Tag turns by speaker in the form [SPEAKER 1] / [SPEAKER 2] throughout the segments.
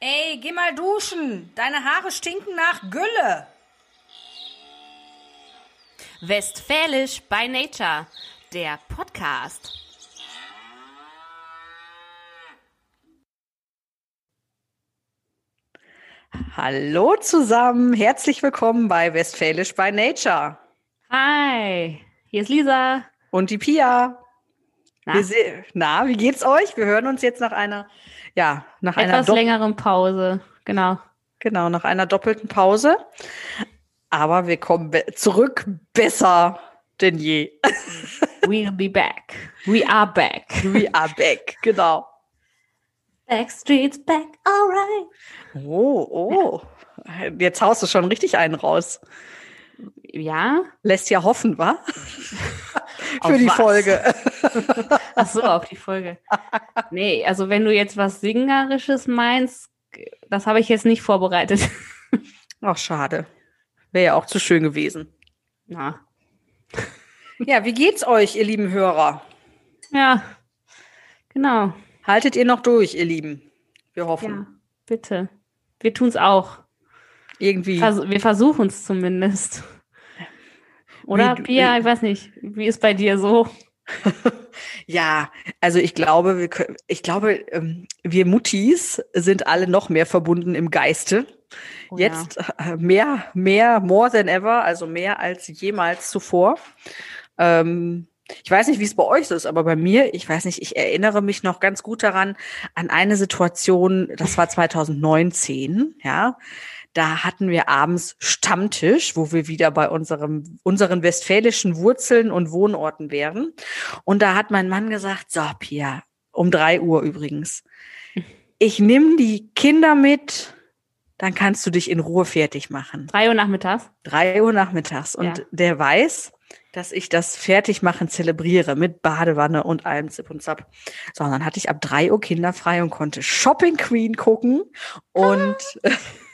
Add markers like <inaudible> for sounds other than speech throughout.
[SPEAKER 1] Ey, geh mal duschen. Deine Haare stinken nach Gülle.
[SPEAKER 2] Westfälisch by Nature, der Podcast.
[SPEAKER 1] Hallo zusammen, herzlich willkommen bei Westfälisch by Nature.
[SPEAKER 2] Hi, hier ist Lisa.
[SPEAKER 1] Und die Pia.
[SPEAKER 2] Na?
[SPEAKER 1] Na, wie geht's euch? Wir hören uns jetzt nach einer, ja, nach einer
[SPEAKER 2] Etwas längeren Pause, genau.
[SPEAKER 1] genau, nach einer doppelten Pause. Aber wir kommen be zurück besser denn je.
[SPEAKER 2] We'll be back. We are back. <laughs>
[SPEAKER 1] We are back, genau.
[SPEAKER 2] Backstreet's back, alright.
[SPEAKER 1] Oh, oh. Jetzt haust du schon richtig einen raus.
[SPEAKER 2] Ja?
[SPEAKER 1] Lässt ja hoffen, wa? <laughs>
[SPEAKER 2] Auf
[SPEAKER 1] Für die
[SPEAKER 2] was?
[SPEAKER 1] Folge. <laughs>
[SPEAKER 2] Ach so, auf die Folge. Nee, also wenn du jetzt was Singerisches meinst, das habe ich jetzt nicht vorbereitet. <laughs>
[SPEAKER 1] Ach, schade. Wäre ja auch zu schön gewesen.
[SPEAKER 2] Na,
[SPEAKER 1] Ja, wie geht's euch, ihr lieben Hörer?
[SPEAKER 2] ja, genau.
[SPEAKER 1] Haltet ihr noch durch, ihr Lieben? Wir hoffen.
[SPEAKER 2] Ja, bitte. Wir tun's auch.
[SPEAKER 1] Irgendwie.
[SPEAKER 2] Vers wir versuchen es zumindest. Oder,
[SPEAKER 1] Wie
[SPEAKER 2] Pia, ich weiß nicht, wie ist bei dir so? <laughs>
[SPEAKER 1] Ja, also ich glaube, wir können, ich glaube, ähm, wir Muttis sind alle noch mehr verbunden im Geiste.
[SPEAKER 2] Oh ja.
[SPEAKER 1] Jetzt äh, mehr, mehr, more than ever, also mehr als jemals zuvor. Ähm, ich weiß nicht, wie es bei euch so ist, aber bei mir, ich weiß nicht, ich erinnere mich noch ganz gut daran, an eine Situation, das war 2019, ja. Da hatten wir abends Stammtisch, wo wir wieder bei unserem, unseren westfälischen Wurzeln und Wohnorten wären. Und da hat mein Mann gesagt, so, Pia, um drei Uhr übrigens. Ich nehme die Kinder mit, dann kannst du dich in Ruhe fertig machen.
[SPEAKER 2] Drei Uhr nachmittags?
[SPEAKER 1] Drei Uhr nachmittags. Und
[SPEAKER 2] Ja.
[SPEAKER 1] der weiß, dass ich das Fertigmachen zelebriere mit Badewanne und allem Zip und Zap. So, und dann hatte ich ab drei Uhr kinderfrei und konnte Shopping Queen gucken und <laughs>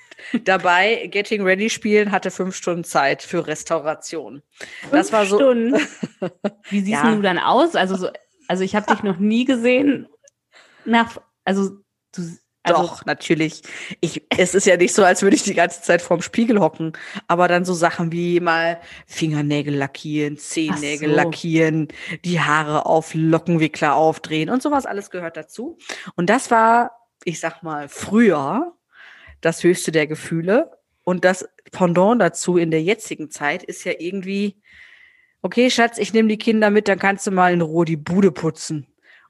[SPEAKER 1] dabei Getting Ready spielen, hatte fünf Stunden Zeit für Restauration. Das
[SPEAKER 2] Fünf
[SPEAKER 1] war so.
[SPEAKER 2] Stunden. <laughs> Wie siehst
[SPEAKER 1] Ja.
[SPEAKER 2] du dann aus? Also, so, also ich habe dich noch nie gesehen. Nach, also, du, also,
[SPEAKER 1] Doch, natürlich. Ich, es ist ja nicht so, als würde ich die ganze Zeit vorm Spiegel hocken. Aber dann so Sachen wie mal Fingernägel lackieren, Zehennägel
[SPEAKER 2] so.
[SPEAKER 1] lackieren, die Haare auf Lockenwickler aufdrehen und sowas alles gehört dazu. Und das war, ich sag mal, früher das höchste der Gefühle. Und das Pendant dazu in der jetzigen Zeit ist ja irgendwie, okay, Schatz, ich nehme die Kinder mit, dann kannst du mal in Ruhe die Bude putzen.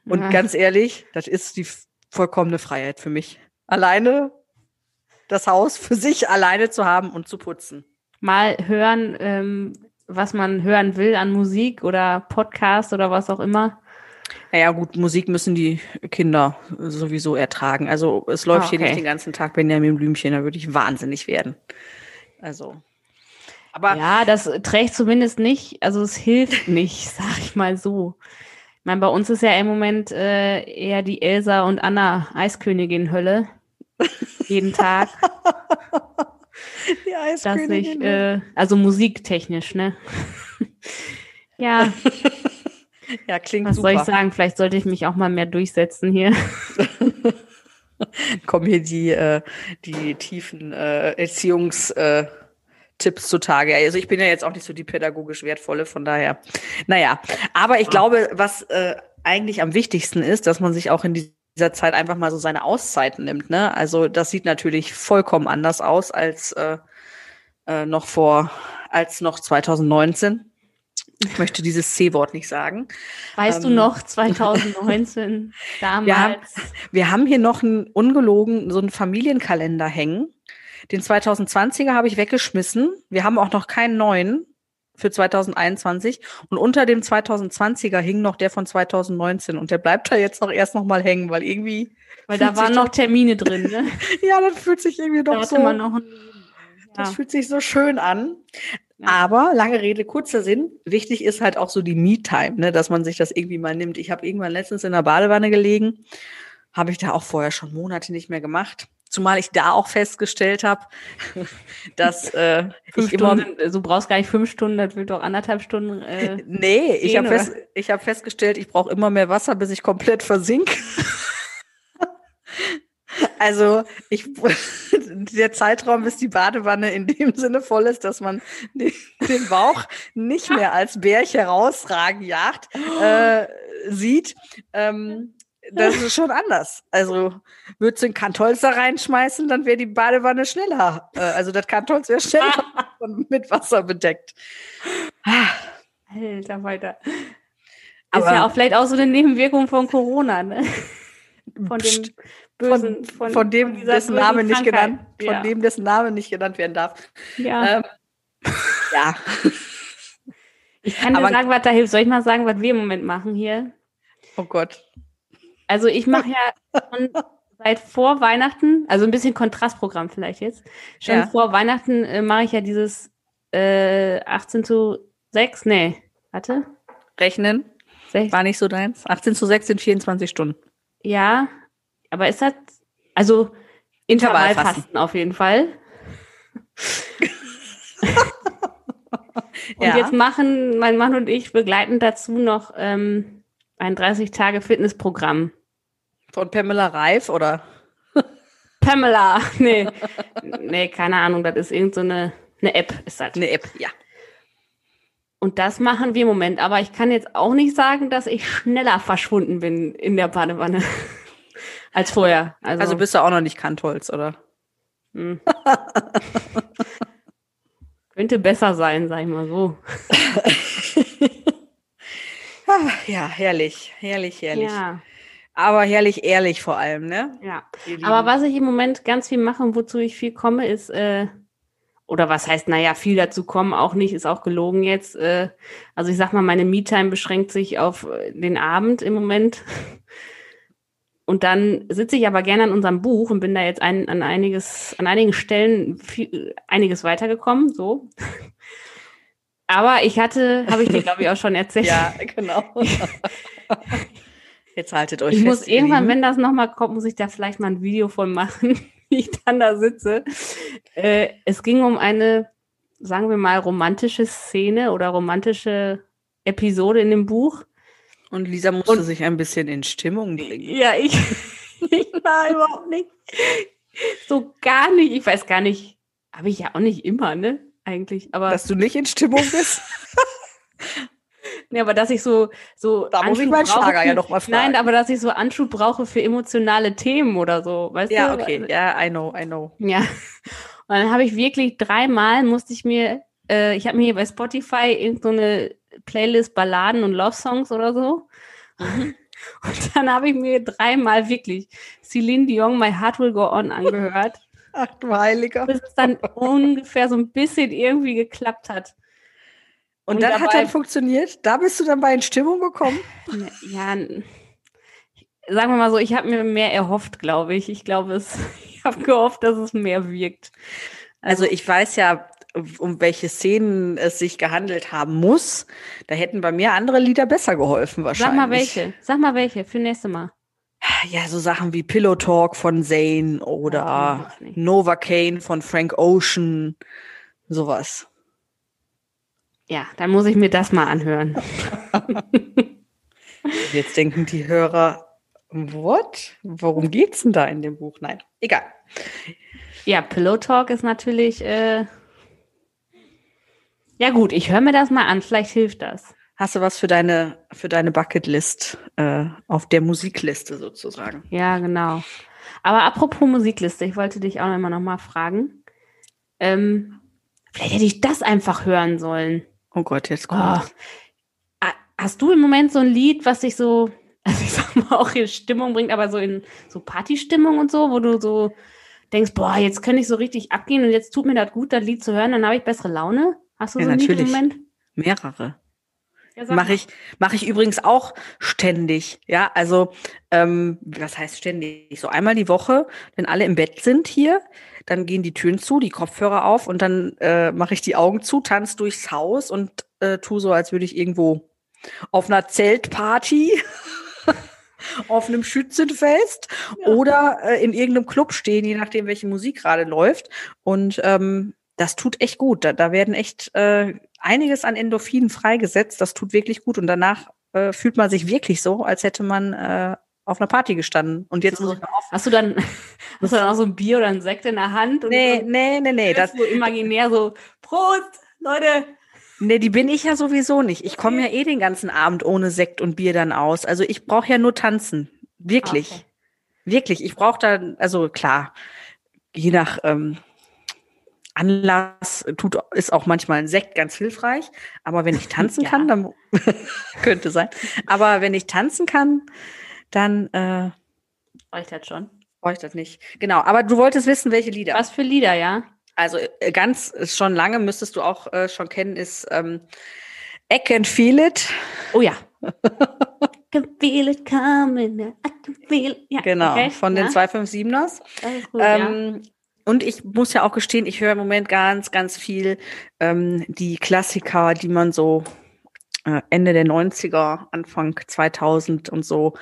[SPEAKER 1] Und
[SPEAKER 2] Ja.
[SPEAKER 1] ganz ehrlich, das ist die vollkommene Freiheit für mich. Alleine das Haus für sich alleine zu haben und zu putzen.
[SPEAKER 2] mal hören, ähm, was man hören will an Musik oder Podcast oder was auch immer.
[SPEAKER 1] Naja, gut, Musik müssen die Kinder sowieso ertragen. Also es läuft
[SPEAKER 2] Ah,
[SPEAKER 1] hier
[SPEAKER 2] okay.
[SPEAKER 1] nicht den ganzen Tag Benjamin Blümchen, da würde ich wahnsinnig werden. Also. Aber
[SPEAKER 2] Ja, das trägt zumindest nicht, also es hilft <laughs> nicht, sag ich mal so. Ich meine, bei uns ist ja im Moment äh, eher die Elsa und Anna Eiskönigin Hölle. Jeden Tag, <laughs>
[SPEAKER 1] die
[SPEAKER 2] dass
[SPEAKER 1] Eiskönigin,
[SPEAKER 2] ich, äh, also musiktechnisch, ne? <laughs> ja, <laughs>
[SPEAKER 1] ja, klingt
[SPEAKER 2] was
[SPEAKER 1] super.
[SPEAKER 2] soll ich sagen? Vielleicht sollte ich mich auch mal mehr durchsetzen hier. <laughs>
[SPEAKER 1] Kommen hier die, äh, die tiefen äh, Erziehungs- äh, Tipps zutage. Also ich bin ja jetzt auch nicht so die pädagogisch wertvolle, von daher. Naja, aber ich glaube, was äh, eigentlich am wichtigsten ist, dass man sich auch in dieser Zeit einfach mal so seine Auszeiten nimmt. Ne? Also das sieht natürlich vollkommen anders aus als äh, äh, noch vor, als noch 2019. Ich möchte dieses C-Wort nicht sagen.
[SPEAKER 2] Weißt du
[SPEAKER 1] Ähm.
[SPEAKER 2] noch, 2019, damals? <laughs>
[SPEAKER 1] Wir haben, wir haben hier noch einen ungelogen, so einen Familienkalender hängen. Den 2020er habe ich weggeschmissen. Wir haben auch noch keinen neuen für 2021. Und unter dem 2020er hing noch der von 2019. Und der bleibt da jetzt noch erst noch mal hängen, weil irgendwie,
[SPEAKER 2] Weil da waren noch Termine drin, ne? <laughs>
[SPEAKER 1] ja, das fühlt sich irgendwie
[SPEAKER 2] Da
[SPEAKER 1] doch
[SPEAKER 2] hatte
[SPEAKER 1] so,
[SPEAKER 2] man noch ein,
[SPEAKER 1] das
[SPEAKER 2] ja.
[SPEAKER 1] fühlt sich so schön an.
[SPEAKER 2] Ja.
[SPEAKER 1] Aber lange Rede, kurzer Sinn. Wichtig ist halt auch so die Me-Time, ne, dass man sich das irgendwie mal nimmt. Ich habe irgendwann letztens in der Badewanne gelegen, habe ich da auch vorher schon Monate nicht mehr gemacht. Zumal ich da auch festgestellt habe, <laughs> dass äh, ich immer
[SPEAKER 2] Stunden, du brauchst gar nicht fünf Stunden, das wird doch anderthalb Stunden. Äh,
[SPEAKER 1] Nee, ich
[SPEAKER 2] gehen,
[SPEAKER 1] habe fest, ich hab festgestellt, ich brauche immer mehr Wasser, bis ich komplett versink. Also ich, <laughs> der Zeitraum, bis die Badewanne in dem Sinne voll ist, dass man den, <laughs> den Bauch nicht mehr als Bärch herausragen jagt, äh, sieht, ähm, das ist schon anders. Also würdest du ein Kantholz da reinschmeißen, dann wäre die Badewanne schneller. Äh, also das Kantholz wäre schneller <laughs> mit Wasser bedeckt.
[SPEAKER 2] Alter, weiter. Aber ist ja auch vielleicht auch so eine Nebenwirkung von Corona, ne?
[SPEAKER 1] Von dem bösen, von, von, von dem, von dessen Name nicht genannt, von dem, dessen Name nicht genannt werden darf.
[SPEAKER 2] Ja. Ähm, ja. <laughs> Ich kann dir Aber, sagen, was da hilft. Soll ich mal sagen, was wir im Moment machen hier?
[SPEAKER 1] Oh Gott.
[SPEAKER 2] Also ich mache ja schon seit vor Weihnachten, also ein bisschen Kontrastprogramm vielleicht jetzt. Schon ja. vor Weihnachten äh, mache ich ja dieses äh, 18 zu 6, nee, warte.
[SPEAKER 1] Rechnen. 6. War nicht so deins. 18 zu 6 sind 24 Stunden.
[SPEAKER 2] Ja, aber ist das, also Intervallfasten auf jeden Fall. <laughs> und ja. jetzt machen mein Mann und ich begleiten dazu noch ähm, ein 30-Tage-Fitnessprogramm.
[SPEAKER 1] Von Pamela Reif oder?
[SPEAKER 2] Pamela, <laughs> nee. nee, keine Ahnung, das ist irgendeine so eine App, ist das.
[SPEAKER 1] Eine App, ja.
[SPEAKER 2] Und das machen wir im Moment. Aber ich kann jetzt auch nicht sagen, dass ich schneller verschwunden bin in der Badewanne als vorher.
[SPEAKER 1] Also, also bist du auch noch nicht Kantholz, oder? Hm. <laughs>
[SPEAKER 2] Könnte besser sein, sag ich mal so. <laughs>
[SPEAKER 1] ja, herrlich, herrlich, herrlich. Ja. Aber herrlich ehrlich vor allem, ne?
[SPEAKER 2] Ja. Aber was ich im Moment ganz viel mache und wozu ich viel komme, ist äh, oder was heißt, naja, viel dazu kommen auch nicht, ist auch gelogen jetzt. Äh, also ich sag mal, meine Me-Time beschränkt sich auf äh, den Abend im Moment. Und dann sitze ich aber gerne an unserem Buch und bin da jetzt ein, an einiges, an einigen Stellen viel, einiges weitergekommen, so. <laughs> Aber ich hatte, habe ich dir, glaube ich, auch schon erzählt. <laughs>
[SPEAKER 1] ja, genau. <laughs> Jetzt haltet euch
[SPEAKER 2] ich
[SPEAKER 1] fest.
[SPEAKER 2] Ich muss irgendwann, wenn das nochmal kommt, muss ich da vielleicht mal ein Video von machen wie ich dann da sitze. Äh, es ging um eine, sagen wir mal, romantische Szene oder romantische Episode in dem Buch.
[SPEAKER 1] Und Lisa musste Und, sich ein bisschen in Stimmung bringen.
[SPEAKER 2] Ja, ich, <laughs> ich war überhaupt nicht. So gar nicht. Ich weiß gar nicht. Habe ich ja auch nicht immer, ne? Eigentlich. Aber
[SPEAKER 1] Dass du nicht in Stimmung bist? <laughs> <laughs>
[SPEAKER 2] Nee, aber dass ich so, so.
[SPEAKER 1] Da muss ich meinen Schlager für, ja noch mal fragen.
[SPEAKER 2] Nein, aber dass ich so Anschub brauche für emotionale Themen oder so, weißt
[SPEAKER 1] ja,
[SPEAKER 2] du?
[SPEAKER 1] Ja, okay. Ja, I know, I know.
[SPEAKER 2] Ja. Und dann habe ich wirklich dreimal musste ich mir, äh, ich habe mir hier bei Spotify irgendeine so Playlist Balladen und Love Songs oder so. Mhm. <laughs> Und dann habe ich mir dreimal wirklich Celine Dion, My Heart Will Go On angehört. <laughs>
[SPEAKER 1] Ach du Heiliger.
[SPEAKER 2] Bis es dann ungefähr so ein bisschen irgendwie geklappt hat.
[SPEAKER 1] Und, und dann dabei, hat dann funktioniert? Da bist du dann bei in Stimmung gekommen? <laughs>
[SPEAKER 2] Ja, sagen wir mal so, ich habe mir mehr erhofft, glaube ich. Ich glaube, es, ich habe gehofft, dass es mehr wirkt.
[SPEAKER 1] Also, also ich weiß ja, um welche Szenen es sich gehandelt haben muss. Da hätten bei mir andere Lieder besser geholfen wahrscheinlich.
[SPEAKER 2] Sag mal welche. Sag mal welche für nächste Mal.
[SPEAKER 1] Ja, so Sachen wie Pillow Talk von Zane oder Nova Kane von Frank Ocean, sowas.
[SPEAKER 2] Ja, dann muss ich mir das mal anhören. <laughs>
[SPEAKER 1] Jetzt denken die Hörer, what? Worum geht's denn da in dem Buch? Nein, egal.
[SPEAKER 2] Ja, Pillow Talk ist natürlich. Äh ja gut, ich höre mir das mal an. Vielleicht hilft das.
[SPEAKER 1] Hast du was für deine für deine Bucketlist äh, auf der Musikliste sozusagen?
[SPEAKER 2] Ja, genau. Aber apropos Musikliste, ich wollte dich auch immer noch mal fragen. Ähm, vielleicht hätte ich das einfach hören sollen.
[SPEAKER 1] Oh Gott, jetzt kommt.
[SPEAKER 2] Oh. Hast du im Moment so ein Lied, was dich so, <laughs> also ich sag mal, auch in Stimmung bringt, aber so in so Partystimmung und so, wo du so denkst, boah, jetzt könnte ich so richtig abgehen und jetzt tut mir das gut, das Lied zu hören, dann habe ich bessere Laune? Hast du ja, so ein natürlich. Moment?
[SPEAKER 1] Mehrere. Ja, mache ich, mache ich übrigens auch ständig. Ja, also ähm, was heißt ständig? So einmal die Woche, wenn alle im Bett sind hier, dann gehen die Türen zu, die Kopfhörer auf und dann äh, mache ich die Augen zu, tanze durchs Haus und äh, tu so, als würde ich irgendwo auf einer Zeltparty <laughs> auf einem Schützenfest ja. oder äh, in irgendeinem Club stehen, je nachdem, welche Musik gerade läuft. Und ähm, das tut echt gut. Da, da werden echt äh, einiges an Endorphinen freigesetzt. Das tut wirklich gut. Und danach äh, fühlt man sich wirklich so, als hätte man äh, auf einer Party gestanden. Und jetzt
[SPEAKER 2] So,
[SPEAKER 1] muss ich noch auf.
[SPEAKER 2] Hast du dann, <laughs> hast du dann auch so ein Bier oder ein Sekt in der Hand? Und
[SPEAKER 1] Nee,
[SPEAKER 2] so,
[SPEAKER 1] nee, nee, nee. Das,
[SPEAKER 2] so imaginär so, Prost, Leute.
[SPEAKER 1] nee, die bin ich ja sowieso nicht. Ich komme ja eh den ganzen Abend ohne Sekt und Bier dann aus. Also ich brauche ja nur tanzen. Wirklich.
[SPEAKER 2] Okay.
[SPEAKER 1] Wirklich. Ich brauche da, also klar, je nach ähm, Anlass tut, ist auch manchmal ein Sekt ganz hilfreich. Aber wenn ich <laughs> tanzen
[SPEAKER 2] Ja.
[SPEAKER 1] kann, dann <laughs> könnte sein. Aber wenn ich tanzen kann, dann äh,
[SPEAKER 2] Reicht das schon.
[SPEAKER 1] ich das nicht. Genau. Aber du wolltest wissen, welche Lieder.
[SPEAKER 2] Was für Lieder, ja?
[SPEAKER 1] Also äh, ganz ist schon lange müsstest du auch äh, schon kennen, ist ähm, I Can Feel It.
[SPEAKER 2] Oh ja. <laughs> I can feel it coming. I can feel it. Ja,
[SPEAKER 1] Genau,
[SPEAKER 2] okay,
[SPEAKER 1] von den
[SPEAKER 2] ja,
[SPEAKER 1] 257ers.
[SPEAKER 2] Das ist gut, ja.
[SPEAKER 1] Und ich muss ja auch gestehen, ich höre im Moment ganz, ganz viel ähm, die Klassiker, die man so äh, Ende der 90er, Anfang 2000 und so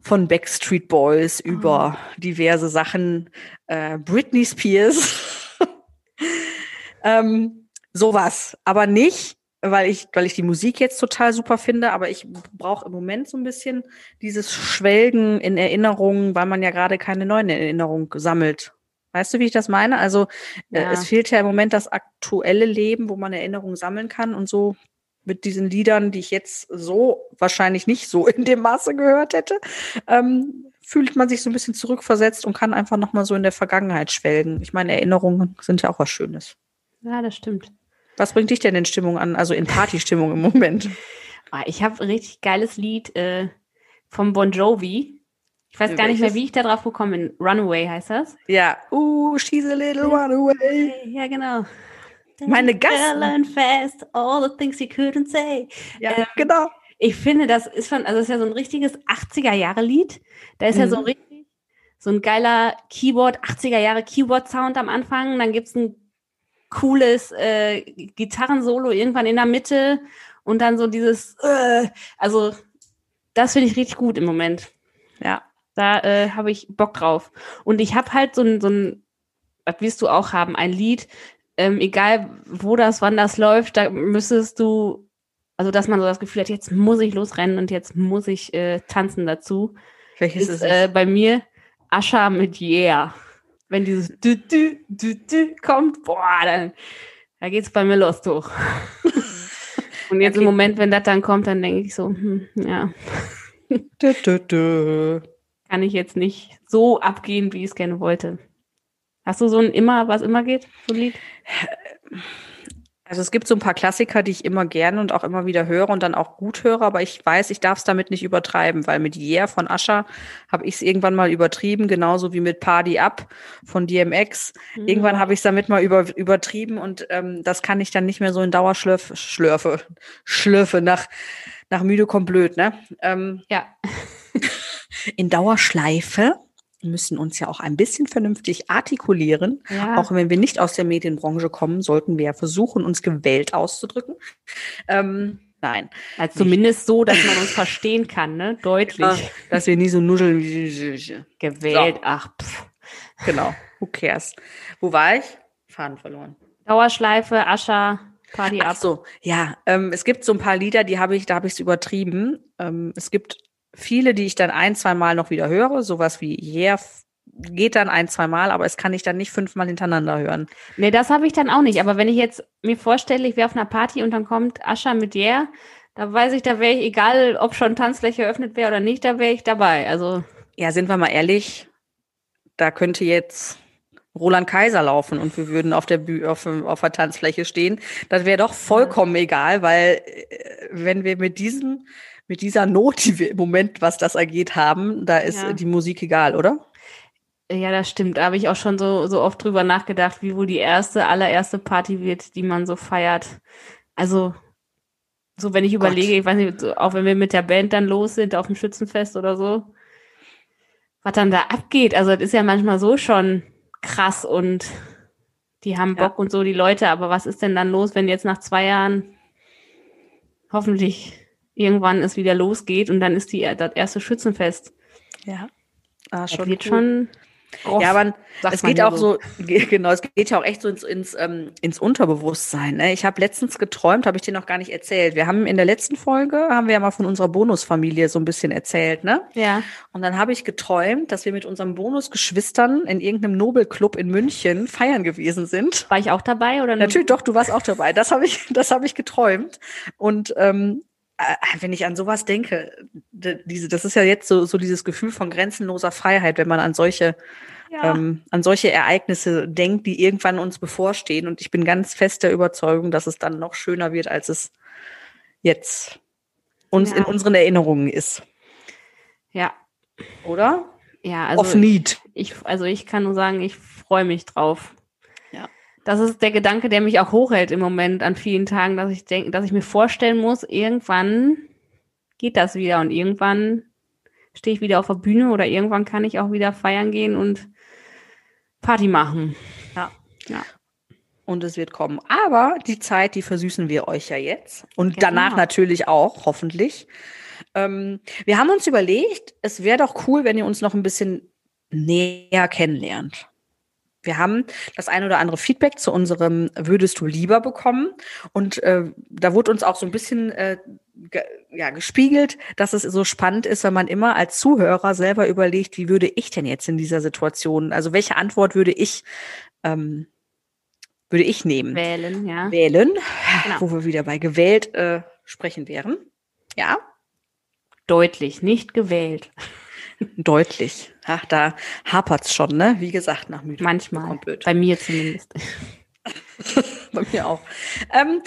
[SPEAKER 1] von Backstreet Boys über diverse Sachen, äh, Britney Spears, <laughs> ähm, sowas, aber nicht, weil ich, weil ich die Musik jetzt total super finde, aber ich brauche im Moment so ein bisschen dieses Schwelgen in Erinnerungen, weil man ja gerade keine neuen Erinnerungen sammelt. Weißt du, wie ich das meine? Also äh,
[SPEAKER 2] Ja.
[SPEAKER 1] es fehlt ja im Moment das aktuelle Leben, wo man Erinnerungen sammeln kann und so mit diesen Liedern, die ich jetzt so wahrscheinlich nicht so in dem Maße gehört hätte, ähm, fühlt man sich so ein bisschen zurückversetzt und kann einfach noch mal so in der Vergangenheit schwelgen. Ich meine, Erinnerungen sind ja auch was Schönes.
[SPEAKER 2] ja, das stimmt.
[SPEAKER 1] Was bringt dich denn in Stimmung an, also in Partystimmung im Moment?
[SPEAKER 2] Ah, Ich habe ein richtig geiles Lied äh, vom Bon Jovi. Ich weiß gar nicht mehr, wie ich da drauf gekommen bin. Runaway heißt das.
[SPEAKER 1] Ja, uh, she's a little runaway.
[SPEAKER 2] Ja, genau.
[SPEAKER 1] Meine.
[SPEAKER 2] Learn fast all the things you couldn't say.
[SPEAKER 1] Ja,
[SPEAKER 2] Ähm,
[SPEAKER 1] genau.
[SPEAKER 2] Ich finde, das ist schon, also das ist ja so ein richtiges 80er-Jahre-Lied. Da ist ja so
[SPEAKER 1] Mhm.
[SPEAKER 2] richtig so ein geiler Keyboard, 80er-Jahre Keyboard-Sound am Anfang. Dann gibt's ein cooles äh, Gitarrensolo irgendwann in der Mitte und dann so dieses, äh, also das finde ich richtig gut im Moment.
[SPEAKER 1] Ja.
[SPEAKER 2] Da äh, habe ich Bock drauf. Und ich habe halt so ein, so ein, das wirst du auch haben, ein Lied, ähm, egal wo das, wann das läuft, da müsstest du, also dass man so das Gefühl hat, jetzt muss ich losrennen und jetzt muss ich äh, tanzen dazu,
[SPEAKER 1] Welches
[SPEAKER 2] ist
[SPEAKER 1] ist es?
[SPEAKER 2] äh, bei mir Ascha mit Yeah. Wenn dieses dü, dü, dü, dü kommt, boah, dann da geht's bei mir los durch. <laughs> und jetzt
[SPEAKER 1] Okay.
[SPEAKER 2] im Moment, wenn das dann kommt, dann denke ich so, hm, ja,
[SPEAKER 1] Dö, dö, dö.
[SPEAKER 2] Kann ich jetzt nicht so abgehen, wie ich es gerne wollte. Hast du so ein immer, was immer geht, so ein Lied?
[SPEAKER 1] Also es gibt so ein paar Klassiker, die ich immer gerne und auch immer wieder höre und dann auch gut höre, aber ich weiß, ich darf es damit nicht übertreiben, weil mit Yeah von Ascher habe ich es irgendwann mal übertrieben, genauso wie mit Party Up von DMX. Irgendwann habe ich es damit mal über, übertrieben und ähm, das kann ich dann nicht mehr so in Dauerschlürfe, Schlürfe, Schlürfe nach, nach müde kommt blöd, ne? Ähm,
[SPEAKER 2] Ja. <laughs>
[SPEAKER 1] in Dauerschleife müssen uns ja auch ein bisschen vernünftig artikulieren.
[SPEAKER 2] Ja.
[SPEAKER 1] Auch wenn wir nicht aus der Medienbranche kommen, sollten wir ja versuchen, uns gewählt auszudrücken. Ähm, nein,
[SPEAKER 2] Also zumindest so, dass man uns verstehen kann, ne? Deutlich.
[SPEAKER 1] Ja, dass wir nie so nuscheln wie
[SPEAKER 2] Gewählt,
[SPEAKER 1] So.
[SPEAKER 2] ach, pff.
[SPEAKER 1] Genau, who cares? Wo war ich? Faden verloren.
[SPEAKER 2] Dauerschleife, Ascha, Party
[SPEAKER 1] Ach
[SPEAKER 2] ab.
[SPEAKER 1] so, ja, ähm, es gibt so ein paar Lieder, die habe ich, da habe ich es übertrieben. Ähm, es gibt viele, die ich dann ein, zwei Mal noch wieder höre, sowas wie Yeah geht dann ein, zwei Mal, aber es kann ich dann nicht fünfmal hintereinander hören.
[SPEAKER 2] Nee, das habe ich dann auch nicht. Aber wenn ich jetzt mir vorstelle, ich wäre auf einer Party und dann kommt Ascha mit Yeah, da weiß ich, da wäre ich, egal ob schon Tanzfläche eröffnet wäre oder nicht, da wäre ich dabei. Also,
[SPEAKER 1] Ja, sind wir mal ehrlich, da könnte jetzt Roland Kaiser laufen und wir würden auf der, Büh auf, auf der Tanzfläche stehen. Das wäre doch vollkommen egal, weil äh, wenn wir mit diesem, mit dieser Not, die wir im Moment, was das angeht, haben, da ist
[SPEAKER 2] Ja.
[SPEAKER 1] die Musik egal, oder?
[SPEAKER 2] ja, das stimmt. Da habe ich auch schon so, so oft drüber nachgedacht, wie wohl die erste, allererste Party wird, die man so feiert. Also, so wenn ich überlege, ich weiß nicht, so, auch wenn wir mit der Band dann los sind auf dem Schützenfest oder so, was dann da abgeht. Also, das ist ja manchmal so schon krass und die haben
[SPEAKER 1] Ja.
[SPEAKER 2] Bock und so, die Leute, aber was ist denn dann los, wenn jetzt nach zwei Jahren hoffentlich irgendwann es wieder losgeht und dann ist die, das erste Schützenfest.
[SPEAKER 1] Ja. Ah,
[SPEAKER 2] Das
[SPEAKER 1] schon
[SPEAKER 2] wird
[SPEAKER 1] cool.
[SPEAKER 2] schon, Groff,
[SPEAKER 1] ja, aber es geht auch so, ge- genau, es geht ja auch echt so ins, ins, ähm, ins Unterbewusstsein. Ne? Ich habe letztens geträumt, habe ich dir noch gar nicht erzählt. Wir haben in der letzten Folge, haben wir ja mal von unserer Bonusfamilie so ein bisschen erzählt, ne?
[SPEAKER 2] Ja.
[SPEAKER 1] Und dann habe ich geträumt, dass wir mit unseren Bonusgeschwistern in irgendeinem Nobelclub in München feiern gewesen sind.
[SPEAKER 2] War ich auch dabei oder?
[SPEAKER 1] Natürlich, doch, du warst auch dabei. Das habe ich, <laughs> das habe ich geträumt. Und ähm, äh, wenn ich an sowas denke, diese, das ist ja jetzt so, so dieses Gefühl von grenzenloser Freiheit, wenn man an solche,
[SPEAKER 2] Ja.
[SPEAKER 1] ähm, an solche Ereignisse denkt, die irgendwann uns bevorstehen. Und ich bin ganz fest der Überzeugung, dass es dann noch schöner wird, als es jetzt uns
[SPEAKER 2] Ja.
[SPEAKER 1] in unseren Erinnerungen ist.
[SPEAKER 2] ja.
[SPEAKER 1] Oder?
[SPEAKER 2] Ja, also
[SPEAKER 1] Off need.
[SPEAKER 2] ich, also ich kann nur sagen, ich freue mich drauf.
[SPEAKER 1] Ja.
[SPEAKER 2] Das ist der Gedanke, der mich auch hochhält im Moment an vielen Tagen, dass ich denke, dass ich mir vorstellen muss, irgendwann geht das wieder und irgendwann stehe ich wieder auf der Bühne oder irgendwann kann ich auch wieder feiern gehen und Party machen.
[SPEAKER 1] Ja.
[SPEAKER 2] Ja.
[SPEAKER 1] Und es wird kommen. Aber die Zeit, die versüßen wir euch ja jetzt. Und
[SPEAKER 2] Genau.
[SPEAKER 1] danach natürlich auch, hoffentlich. Ähm, wir haben uns überlegt, es wäre doch cool, wenn ihr uns noch ein bisschen näher kennenlernt. Wir haben das ein oder andere Feedback zu unserem Würdest du lieber bekommen. Und äh, da wurde uns auch so ein bisschen äh, ge ja, gespiegelt, dass es so spannend ist, wenn man immer als Zuhörer selber überlegt, wie würde ich denn jetzt in dieser Situation, also welche Antwort würde ich, ähm, würde ich nehmen?
[SPEAKER 2] Wählen, ja.
[SPEAKER 1] Wählen,
[SPEAKER 2] Genau.
[SPEAKER 1] wo wir wieder bei gewählt äh, sprechen wären. Ja,
[SPEAKER 2] Deutlich, nicht gewählt.
[SPEAKER 1] Deutlich. Ach, da hapert's schon, ne? Wie gesagt, nach Müde.
[SPEAKER 2] Manchmal. Bei mir zumindest. <laughs>
[SPEAKER 1] Bei mir auch. Ähm,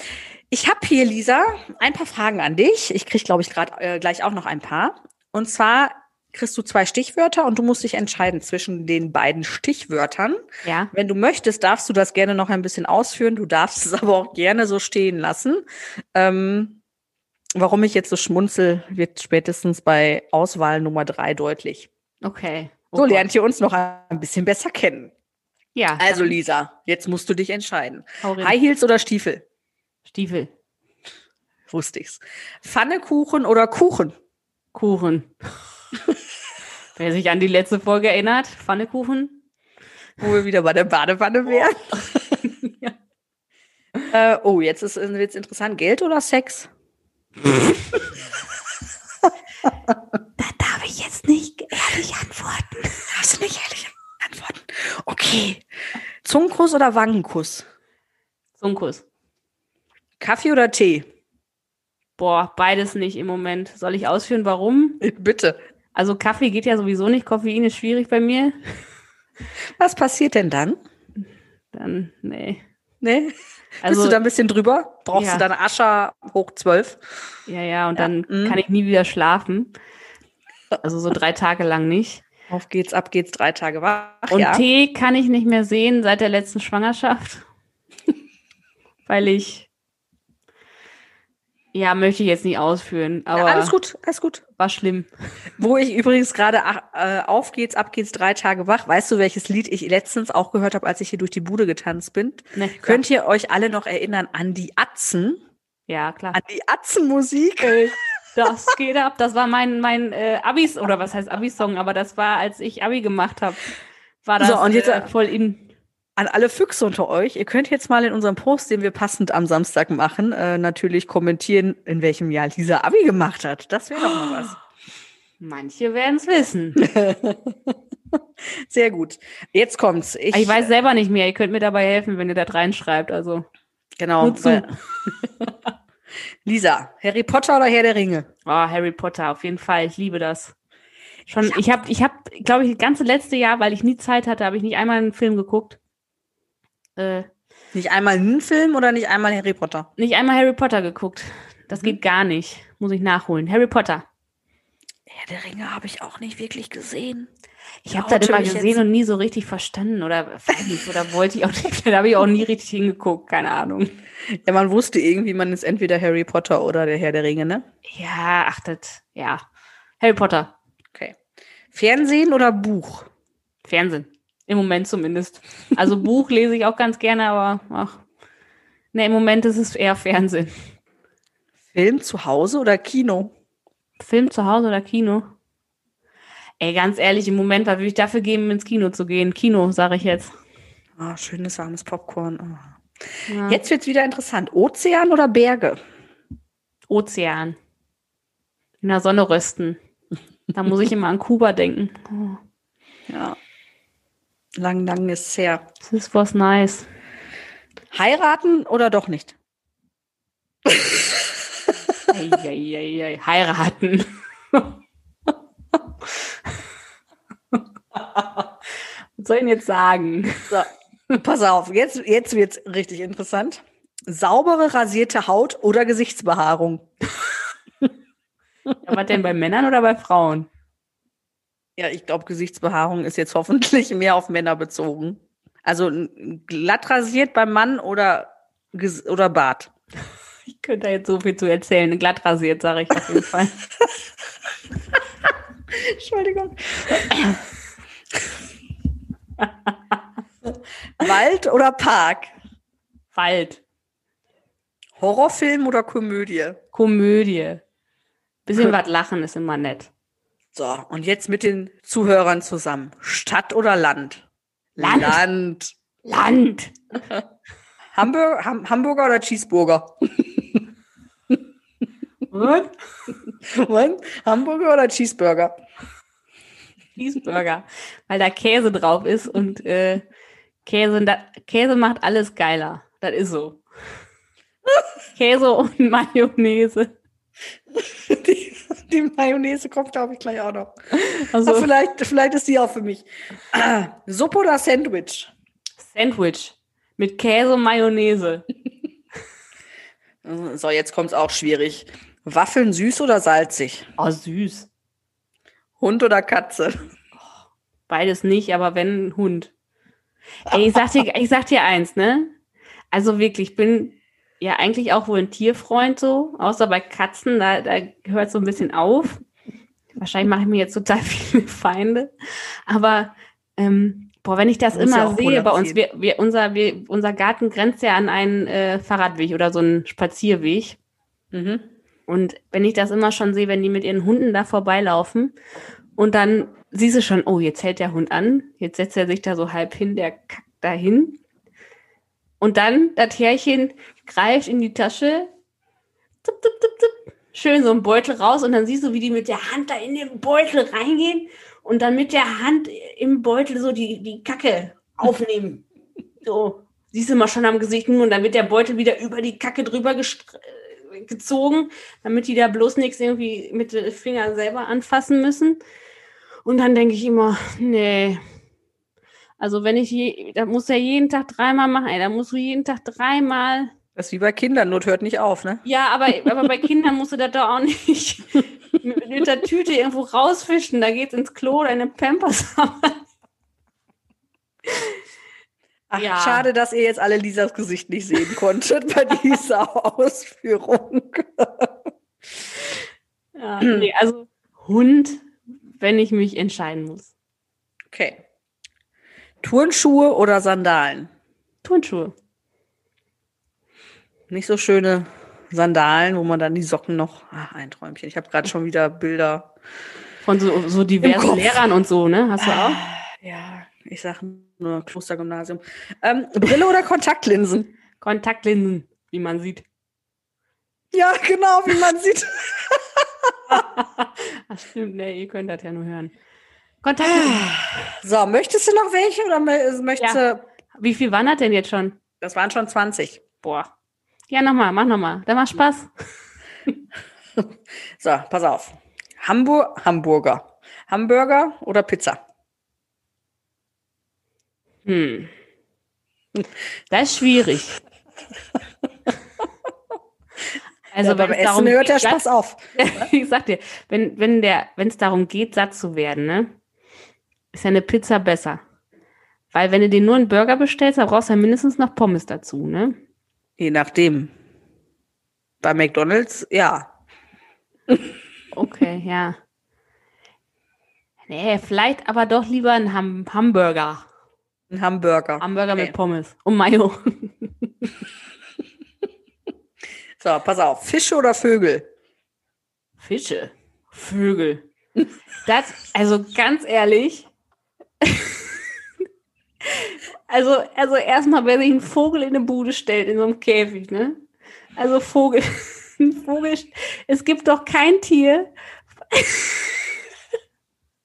[SPEAKER 1] ich habe hier, Lisa, ein paar Fragen an dich. Ich krieg, glaube ich, gerade äh, gleich auch noch ein paar. Und zwar kriegst du zwei Stichwörter und du musst dich entscheiden zwischen den beiden Stichwörtern.
[SPEAKER 2] Ja.
[SPEAKER 1] Wenn du möchtest, darfst du das gerne noch ein bisschen ausführen. Du darfst es <laughs> aber auch gerne so stehen lassen. Ähm, warum ich jetzt so schmunzel, wird spätestens bei Auswahl Nummer drei deutlich.
[SPEAKER 2] Okay. Oh
[SPEAKER 1] So
[SPEAKER 2] Gott.
[SPEAKER 1] lernt ihr uns noch ein bisschen besser kennen.
[SPEAKER 2] Ja.
[SPEAKER 1] Also, Lisa, jetzt musst du dich entscheiden. High Heels oder Stiefel?
[SPEAKER 2] Stiefel.
[SPEAKER 1] Wusste ich's. Pfannekuchen oder Kuchen?
[SPEAKER 2] Kuchen. <laughs> Wer sich an die letzte Folge erinnert, Pfannekuchen.
[SPEAKER 1] Wo wir wieder bei der Badewanne wären. <laughs>
[SPEAKER 2] Ja.
[SPEAKER 1] äh, oh, jetzt ist es interessant. Geld oder Sex?
[SPEAKER 2] Da darf ich jetzt nicht ehrlich antworten.
[SPEAKER 1] Darfst du nicht ehrlich antworten? Okay. Zungenkuss oder Wangenkuss?
[SPEAKER 2] Zungenkuss.
[SPEAKER 1] Kaffee oder Tee?
[SPEAKER 2] Boah, beides nicht im Moment. Soll ich ausführen, warum? <laughs>
[SPEAKER 1] Bitte.
[SPEAKER 2] Also Kaffee geht ja sowieso nicht. Koffein ist schwierig bei mir.
[SPEAKER 1] Was passiert denn dann?
[SPEAKER 2] Dann, nee.
[SPEAKER 1] Ne?
[SPEAKER 2] Also,
[SPEAKER 1] Bist du da ein bisschen drüber? Brauchst
[SPEAKER 2] Ja.
[SPEAKER 1] du dann Ascher hoch zwölf?
[SPEAKER 2] ja, ja, und
[SPEAKER 1] Ja,
[SPEAKER 2] dann
[SPEAKER 1] mhm.
[SPEAKER 2] kann ich nie wieder schlafen. Also so drei Tage lang nicht.
[SPEAKER 1] Auf geht's, ab geht's, drei Tage wach.
[SPEAKER 2] Und
[SPEAKER 1] ja.
[SPEAKER 2] Tee kann ich nicht mehr sehen seit der letzten Schwangerschaft. <laughs> Weil ich, ja, möchte ich jetzt nicht ausführen, aber
[SPEAKER 1] Ja, alles gut, alles gut.
[SPEAKER 2] war schlimm.
[SPEAKER 1] Wo ich übrigens gerade äh, auf geht's, ab geht's, drei Tage wach. Weißt du, welches Lied ich letztens auch gehört habe, als ich hier durch die Bude getanzt bin?
[SPEAKER 2] Ne,
[SPEAKER 1] Könnt ihr euch alle noch erinnern an die Atzen?
[SPEAKER 2] Ja, klar.
[SPEAKER 1] An die Atzenmusik? <laughs>
[SPEAKER 2] Das geht ab. Das war mein, mein äh, Abis, oder was heißt Abi-Song, aber das war, als ich Abi gemacht habe, war das
[SPEAKER 1] So, und jetzt-
[SPEAKER 2] äh, voll in.
[SPEAKER 1] An alle Füchse unter euch, ihr könnt jetzt mal in unserem Post, den wir passend am Samstag machen, äh, natürlich kommentieren, in welchem Jahr Lisa Abi gemacht hat. Das wäre doch mal was. <gasps>
[SPEAKER 2] Manche werden es wissen. <laughs>
[SPEAKER 1] Sehr gut. Jetzt kommt's. Ich,
[SPEAKER 2] Ich weiß selber nicht mehr. Ihr könnt mir dabei helfen, wenn ihr das reinschreibt. Also,
[SPEAKER 1] genau. <laughs> Lisa, Harry Potter oder Herr der Ringe?
[SPEAKER 2] oh, Harry Potter, auf jeden Fall. Ich liebe das. Schon, ich habe, ich hab, glaube ich, das ganze letzte Jahr, weil ich nie Zeit hatte, habe ich nicht einmal einen Film geguckt. Äh,
[SPEAKER 1] Nicht einmal einen Film oder nicht einmal Harry Potter?
[SPEAKER 2] nicht einmal Harry Potter geguckt. Das
[SPEAKER 1] Mhm.
[SPEAKER 2] geht gar nicht. Muss ich nachholen. Harry Potter.
[SPEAKER 1] Herr der Ringe habe ich auch nicht wirklich gesehen.
[SPEAKER 2] Ich habe das immer gesehen und nie so richtig verstanden oder oder wollte ich auch nicht. Da habe ich auch nie richtig hingeguckt, keine Ahnung.
[SPEAKER 1] Ja, man wusste irgendwie, man ist entweder Harry Potter oder der Herr der Ringe, ne?
[SPEAKER 2] Ja, ach, das, ja. Harry Potter.
[SPEAKER 1] Okay. Fernsehen oder Buch?
[SPEAKER 2] Fernsehen. Im Moment zumindest. Also Buch lese ich auch ganz gerne, aber ach. Ne, im Moment ist es eher Fernsehen.
[SPEAKER 1] Film zu Hause oder Kino?
[SPEAKER 2] Film zu Hause oder Kino? Ey, ganz ehrlich, im Moment, was würde ich dafür geben, ins Kino zu gehen? Kino, sage ich jetzt.
[SPEAKER 1] Ah, schönes warmes Popcorn. Oh. Ja. Jetzt wird's wieder interessant. Ozean oder Berge?
[SPEAKER 2] Ozean. In der Sonne rösten. Da muss ich immer an Kuba denken. Oh.
[SPEAKER 1] Ja. Lang, lang ist es her.
[SPEAKER 2] Das ist was nice.
[SPEAKER 1] Heiraten oder doch nicht?
[SPEAKER 2] ei, ei, ei, ei. Heiraten. <laughs> Was soll ich denn jetzt sagen?
[SPEAKER 1] So, pass auf, jetzt, jetzt wird es richtig interessant. Saubere, rasierte Haut oder Gesichtsbehaarung?
[SPEAKER 2] Ja, was denn bei Männern oder bei Frauen?
[SPEAKER 1] Ja, ich glaube, Gesichtsbehaarung ist jetzt hoffentlich <laughs> mehr auf Männer bezogen. Also glatt rasiert beim Mann oder, oder Bart? <laughs>
[SPEAKER 2] Ich könnte da jetzt so viel zu erzählen. Glatt rasiert, sage ich auf jeden Fall. <laughs>
[SPEAKER 1] Entschuldigung. Wald oder Park?
[SPEAKER 2] Wald.
[SPEAKER 1] Horrorfilm oder Komödie?
[SPEAKER 2] Komödie. Bisschen was lachen ist immer nett.
[SPEAKER 1] So, und jetzt mit den Zuhörern zusammen. Stadt oder Land?
[SPEAKER 2] Land.
[SPEAKER 1] Land.
[SPEAKER 2] Land. <laughs>
[SPEAKER 1] Hamburg, Ham, Hamburger oder Cheeseburger? <laughs>
[SPEAKER 2] Und?
[SPEAKER 1] Und? Hamburger oder Cheeseburger?
[SPEAKER 2] Cheeseburger, weil da Käse drauf ist und äh, Käse, da, Käse macht alles geiler. Das ist so. <laughs> Käse und Mayonnaise.
[SPEAKER 1] Die, <laughs> die Mayonnaise kommt, glaube ich, gleich auch noch. Also, vielleicht, vielleicht ist die auch für mich. Ah, Suppe oder Sandwich?
[SPEAKER 2] Sandwich. Mit Käse und Mayonnaise. <laughs>
[SPEAKER 1] So, jetzt kommt es auch schwierig. Waffeln süß oder salzig?
[SPEAKER 2] Oh, süß.
[SPEAKER 1] Hund oder Katze?
[SPEAKER 2] Beides nicht, aber wenn Hund. Ey, ich sag dir, ich sag dir eins, ne? Also wirklich, ich bin ja eigentlich auch wohl ein Tierfreund so, außer bei Katzen, da, da hört so ein bisschen auf. Wahrscheinlich mache ich mir jetzt total <laughs> viele Feinde. Aber ähm, boah, wenn ich das immer ja sehe bei uns, wir, wir, unser, wir, unser Garten grenzt ja an einen äh, Fahrradweg oder so einen Spazierweg. Mhm. Und wenn ich das immer schon sehe, wenn die mit ihren Hunden da vorbeilaufen und dann siehst du schon, oh, jetzt hält der Hund an, jetzt setzt er sich da so halb hin, der kackt da hin. Und dann das Härchen greift in die Tasche, zup, zup, zup, zup, schön so ein Beutel raus und dann siehst du, wie die mit der Hand da in den Beutel reingehen und dann mit der Hand im Beutel so die, die Kacke aufnehmen. <laughs> so, siehst du mal schon am Gesicht und dann wird der Beutel wieder über die Kacke drüber gezogen, damit die da bloß nichts irgendwie mit den Fingern selber anfassen müssen. Und dann denke ich immer, nee. Also wenn ich je, da muss er jeden Tag dreimal machen, ey, da musst du jeden Tag dreimal.
[SPEAKER 1] Das ist wie bei Kindern, Not hört nicht auf, ne?
[SPEAKER 2] Ja, aber, aber bei Kindern musst du das doch auch nicht <laughs> mit, der Tüte irgendwo rausfischen. Da geht's ins Klo, deine Pampers <laughs>
[SPEAKER 1] Ach, ja. Schade, dass ihr jetzt alle Lisas Gesicht nicht sehen <laughs> konntet bei dieser Ausführung.
[SPEAKER 2] ja, nee, also Hund wenn ich mich entscheiden muss.
[SPEAKER 1] Okay. Turnschuhe oder Sandalen?
[SPEAKER 2] Turnschuhe.
[SPEAKER 1] Nicht so schöne Sandalen, wo man dann die Socken noch. Ach, ein Träumchen. Ich habe gerade schon wieder Bilder.
[SPEAKER 2] Von so, so diversen Lehrern und so, ne? Hast du auch? Ah,
[SPEAKER 1] ja, ich sage nur Klostergymnasium. Ähm, Brille oder Kontaktlinsen?
[SPEAKER 2] Kontaktlinsen, wie man sieht.
[SPEAKER 1] Ja, genau, wie man sieht. <laughs> <laughs>
[SPEAKER 2] Ach, stimmt, ne, ihr könnt das ja nur hören.
[SPEAKER 1] Kontakt. So, möchtest du noch welche oder möchtest ja. du.
[SPEAKER 2] Wie viel waren das denn jetzt schon?
[SPEAKER 1] Das waren schon 20.
[SPEAKER 2] Boah. Ja, nochmal, mach nochmal. Da macht Spaß. <laughs>
[SPEAKER 1] so, pass auf. Hamburg, Hamburger. Hamburger oder Pizza?
[SPEAKER 2] Hm. Das ist schwierig. <laughs>
[SPEAKER 1] Also ja, beim Essen hört der Spaß auf. <laughs>
[SPEAKER 2] ich sag dir, wenn wenn der wenn es darum geht, satt zu werden, ne, ist ja eine Pizza besser. Weil wenn du dir nur einen Burger bestellst, dann brauchst du ja mindestens noch Pommes dazu, ne?
[SPEAKER 1] Je nachdem. Bei McDonald's, ja. <laughs>
[SPEAKER 2] Okay, ja. Nee, vielleicht aber doch lieber ein Ham Hamburger.
[SPEAKER 1] Ein Hamburger.
[SPEAKER 2] Hamburger okay. mit Pommes und Mayo. <laughs>
[SPEAKER 1] So, pass auf. Fische oder Vögel?
[SPEAKER 2] Fische. Vögel. Das, also ganz ehrlich. Also, also erstmal, wer sich einen Vogel in eine Bude stellt, in so einem Käfig, ne? Also Vogel, <laughs> Vogel, es gibt doch kein Tier. <laughs>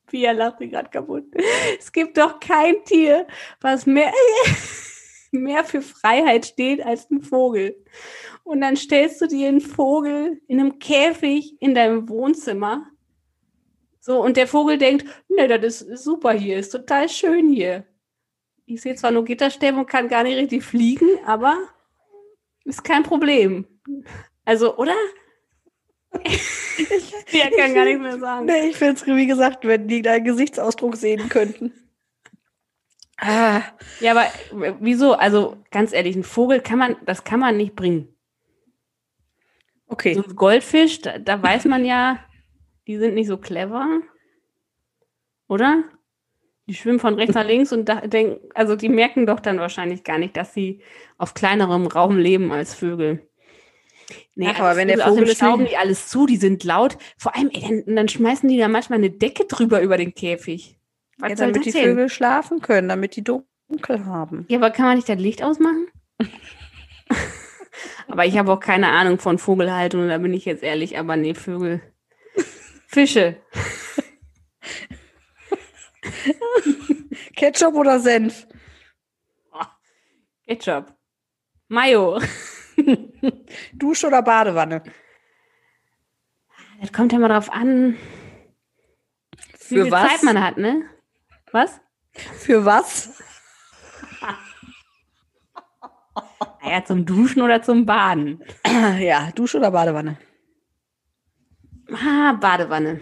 [SPEAKER 2] Pia lacht sich gerade kaputt. Es gibt doch kein Tier, was mehr, <laughs> mehr für Freiheit steht als ein Vogel. Und dann stellst du dir einen Vogel in einem Käfig in deinem Wohnzimmer. So, und der Vogel denkt, ne, das ist super hier, ist total schön hier. Ich sehe zwar nur Gitterstäbe und kann gar nicht richtig fliegen, aber ist kein Problem. Also, oder?
[SPEAKER 1] Ich, <laughs> ja, kann gar nichts mehr sagen. Nee, ich finde es, wie gesagt, wenn die deinen Gesichtsausdruck sehen könnten.
[SPEAKER 2] Ah. Ja, aber wieso? Also ganz ehrlich, ein Vogel kann man, das kann man nicht bringen. Okay. So ein Goldfisch, da, da weiß man ja, die sind nicht so clever. Oder? Die schwimmen von rechts nach links und da, denken, also die merken doch dann wahrscheinlich gar nicht, dass sie auf kleinerem Raum leben als Vögel. Nee, Ach, aber wenn der Vogel schnauben die alles zu, die sind laut. Vor allem, ey, dann, dann, schmeißen die da manchmal eine Decke drüber über den Käfig.
[SPEAKER 1] Was ja, damit die Vögel schlafen können, damit die dunkel haben.
[SPEAKER 2] Ja, aber kann man nicht das Licht ausmachen? <laughs> aber ich habe auch keine Ahnung von Vogelhaltung, da bin ich jetzt ehrlich, aber nee, Vögel. Fische. <laughs> <laughs>
[SPEAKER 1] Ketchup oder Senf? <laughs>
[SPEAKER 2] Ketchup. Mayo. <laughs>
[SPEAKER 1] Dusche oder Badewanne?
[SPEAKER 2] Das kommt ja mal drauf an,
[SPEAKER 1] Für wie viel was?
[SPEAKER 2] Zeit man hat, ne? Was?
[SPEAKER 1] Für was?
[SPEAKER 2] Naja, zum Duschen oder zum Baden?
[SPEAKER 1] Ja, Dusche oder Badewanne?
[SPEAKER 2] Ah, Badewanne.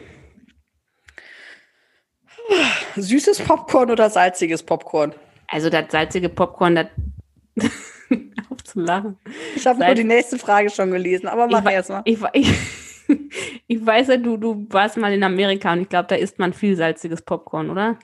[SPEAKER 1] Süßes Popcorn oder salziges Popcorn?
[SPEAKER 2] Also das salzige Popcorn, das <laughs> aufzulachen.
[SPEAKER 1] Ich habe nur die nächste Frage schon gelesen, aber mach erst mal.
[SPEAKER 2] Ich, ich, <laughs> ich weiß ja, du, du warst mal in Amerika und ich glaube, da isst man viel salziges Popcorn, oder?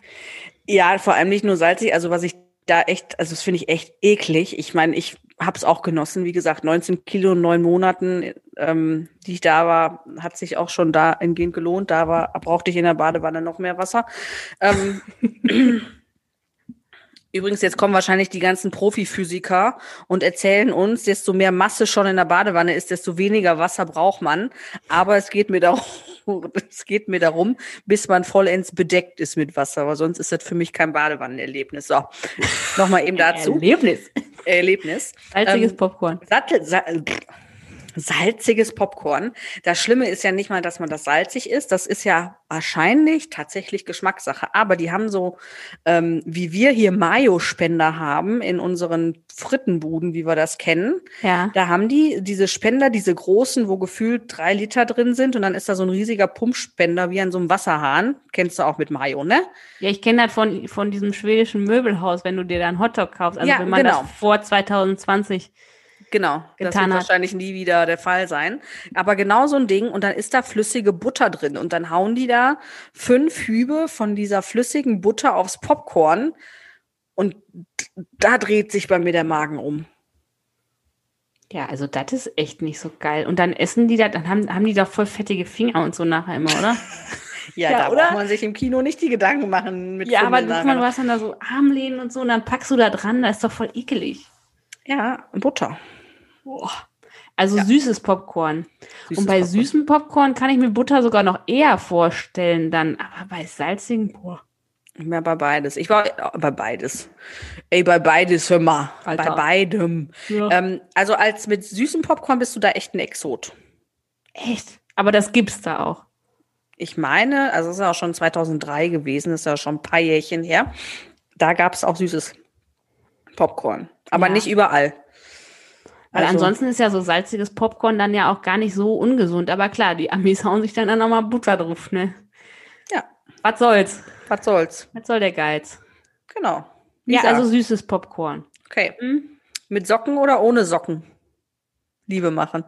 [SPEAKER 1] Ja, vor allem nicht nur salzig, also was ich da echt, also das finde ich echt eklig. Ich meine, ich habe es auch genossen. Wie gesagt, 19 Kilo in neun Monaten, ähm, die ich da war, hat sich auch schon da entgehend gelohnt. Da war, brauchte ich in der Badewanne noch mehr Wasser. Ähm, <clears throat> Übrigens, jetzt kommen wahrscheinlich die ganzen Profiphysiker und erzählen uns, desto mehr Masse schon in der Badewanne ist, desto weniger Wasser braucht man. Aber es geht mir darum, <laughs> es geht mir darum, bis man vollends bedeckt ist mit Wasser, weil sonst ist das für mich kein Badewannenerlebnis. So, nochmal eben dazu.
[SPEAKER 2] Erlebnis.
[SPEAKER 1] Erlebnis.
[SPEAKER 2] Salziges ähm, Popcorn.
[SPEAKER 1] Sattel, Sattel, salziges Popcorn. Das Schlimme ist ja nicht mal, dass man das salzig ist. Das ist ja wahrscheinlich tatsächlich Geschmackssache. Aber die haben so, ähm, wie wir hier Mayo-Spender haben in unseren Frittenbuden, wie wir das kennen.
[SPEAKER 2] Ja.
[SPEAKER 1] Da haben die diese Spender, diese großen, wo gefühlt drei Liter drin sind. Und dann ist da so ein riesiger Pumpspender wie an so einem Wasserhahn. Kennst du auch mit Mayo, ne?
[SPEAKER 2] Ja, ich kenne das von, von diesem schwedischen Möbelhaus, wenn du dir da einen Hotdog kaufst. Also ja, wenn man genau. das vor 2020
[SPEAKER 1] Genau, das wird hat. wahrscheinlich nie wieder der Fall sein. Aber genau so ein Ding und dann ist da flüssige Butter drin und dann hauen die da fünf Hübe von dieser flüssigen Butter aufs Popcorn und da dreht sich bei mir der Magen um.
[SPEAKER 2] Ja, also das ist echt nicht so geil. Und dann essen die da, dann haben, haben die doch voll fettige Finger und so nachher immer, oder? <laughs>
[SPEAKER 1] ja, ja, da oder? braucht man sich im Kino nicht die Gedanken machen
[SPEAKER 2] mit Ja, aber du, du hast dann da so Armlehnen und so und dann packst du da dran, das ist doch voll ekelig.
[SPEAKER 1] Ja, Butter.
[SPEAKER 2] Boah. Also ja. süßes Popcorn. Süßes und bei Popcorn. süßem Popcorn kann ich mir Butter sogar noch eher vorstellen dann. Aber bei salzigen, boah.
[SPEAKER 1] Ja, bei beides. Ich war bei beides. Ey, bei beides, hör mal. Alter. Bei beidem. Ja. Ähm, also als mit süßem Popcorn bist du da echt ein Exot.
[SPEAKER 2] Echt? Aber das gibt's da auch.
[SPEAKER 1] Ich meine, also es ist ja auch schon 2003 gewesen, das ist ja schon ein paar Jährchen her. Da gab es auch süßes Popcorn. Aber ja. nicht überall.
[SPEAKER 2] Weil also, ansonsten ist ja so salziges Popcorn dann ja auch gar nicht so ungesund. Aber klar, die Amis <laughs> hauen sich dann, dann nochmal Butter drauf, ne?
[SPEAKER 1] Ja.
[SPEAKER 2] Was soll's?
[SPEAKER 1] Was soll's?
[SPEAKER 2] Was soll der Geiz?
[SPEAKER 1] Genau.
[SPEAKER 2] Ja, also süßes Popcorn.
[SPEAKER 1] Okay. Hm? Mit Socken oder ohne Socken? Liebe machen.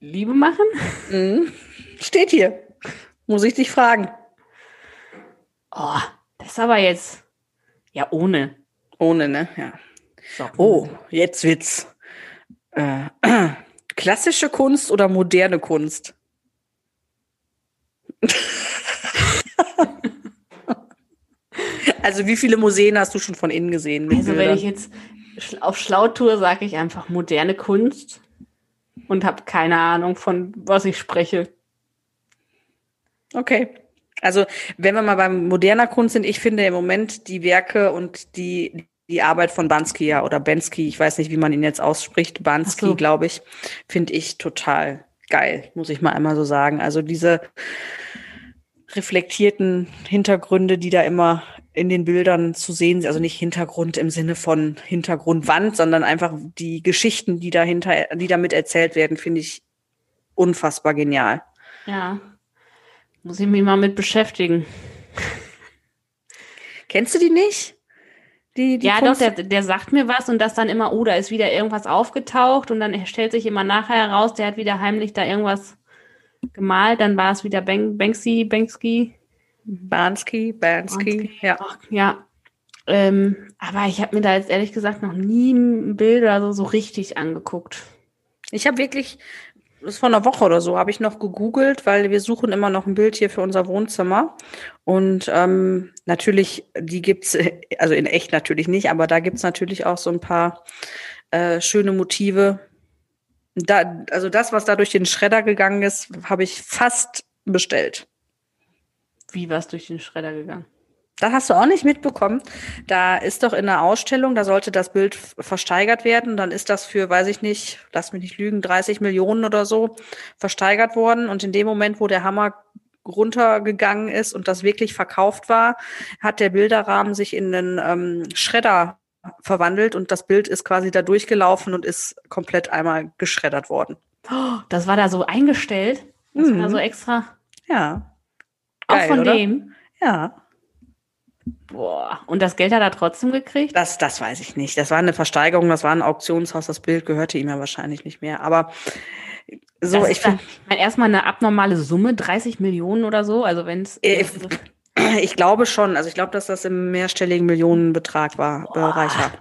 [SPEAKER 2] Liebe machen?
[SPEAKER 1] Mhm. Steht hier. Muss ich dich fragen.
[SPEAKER 2] Oh, das ist aber jetzt. Ja, ohne.
[SPEAKER 1] Ohne, ne? Ja. Socken. Oh, jetzt wird's äh, <clears throat> klassische Kunst oder moderne Kunst? Also wie viele Museen hast du schon von innen gesehen?
[SPEAKER 2] Also wenn ich jetzt auf Schlautour sage ich einfach moderne Kunst und habe keine Ahnung von was ich spreche.
[SPEAKER 1] Okay. Also wenn wir mal beim moderner Kunst sind, ich finde im Moment die Werke und die die Arbeit von Bansky ja oder Bensky, ich weiß nicht, wie man ihn jetzt ausspricht, Bansky, so. glaube ich, finde ich total geil, muss ich mal einmal so sagen. Also diese reflektierten Hintergründe, die da immer in den Bildern zu sehen, also nicht Hintergrund im Sinne von Hintergrundwand, sondern einfach die Geschichten, die dahinter, die damit erzählt werden, finde ich unfassbar genial.
[SPEAKER 2] Ja, muss ich mich mal mit beschäftigen.
[SPEAKER 1] Kennst du die nicht?
[SPEAKER 2] Die, die ja, Kunst doch, der, der sagt mir was und das dann immer, oh, da ist wieder irgendwas aufgetaucht und dann stellt sich immer nachher heraus, der hat wieder heimlich da irgendwas gemalt, dann war es wieder Banksy, Banksy.
[SPEAKER 1] Bansky, Bansky, ja.
[SPEAKER 2] Ach, ja. Ähm, aber ich habe mir da jetzt ehrlich gesagt noch nie ein Bild oder so, so richtig angeguckt.
[SPEAKER 1] Ich habe wirklich, ist vor einer Woche oder so, habe ich noch gegoogelt, weil wir suchen immer noch ein Bild hier für unser Wohnzimmer. Und ähm, natürlich, die gibt's, <laughs> also in echt natürlich nicht, aber da gibt's natürlich auch so ein paar äh, schöne Motive. Da, also das, was da durch den Schredder gegangen ist, habe ich fast bestellt.
[SPEAKER 2] Wie war es durch den Schredder gegangen?
[SPEAKER 1] Das hast du auch nicht mitbekommen. Da ist doch in der Ausstellung, da sollte das Bild versteigert werden. Dann ist das für, weiß ich nicht, lass mich nicht lügen, 30 Millionen oder so versteigert worden. Und in dem Moment, wo der Hammer runtergegangen ist und das wirklich verkauft war, hat der Bilderrahmen sich in einen ähm, Schredder verwandelt und das Bild ist quasi da durchgelaufen und ist komplett einmal geschreddert worden.
[SPEAKER 2] Oh, das war da so eingestellt? Das mhm. war da so extra?
[SPEAKER 1] Ja.
[SPEAKER 2] Geil, Auch von oder? dem?
[SPEAKER 1] Ja.
[SPEAKER 2] Boah, und das Geld hat er trotzdem gekriegt?
[SPEAKER 1] Das, das weiß ich nicht. Das war eine Versteigerung, das war ein Auktionshaus, das Bild gehörte ihm ja wahrscheinlich nicht mehr. Aber so, das ich finde.
[SPEAKER 2] Erstmal eine abnormale Summe, 30 Millionen oder so. Also wenn es.
[SPEAKER 1] Ich, ich, glaube schon. Also ich glaube, dass das im mehrstelligen Millionenbetrag war, Boah. Bereich war.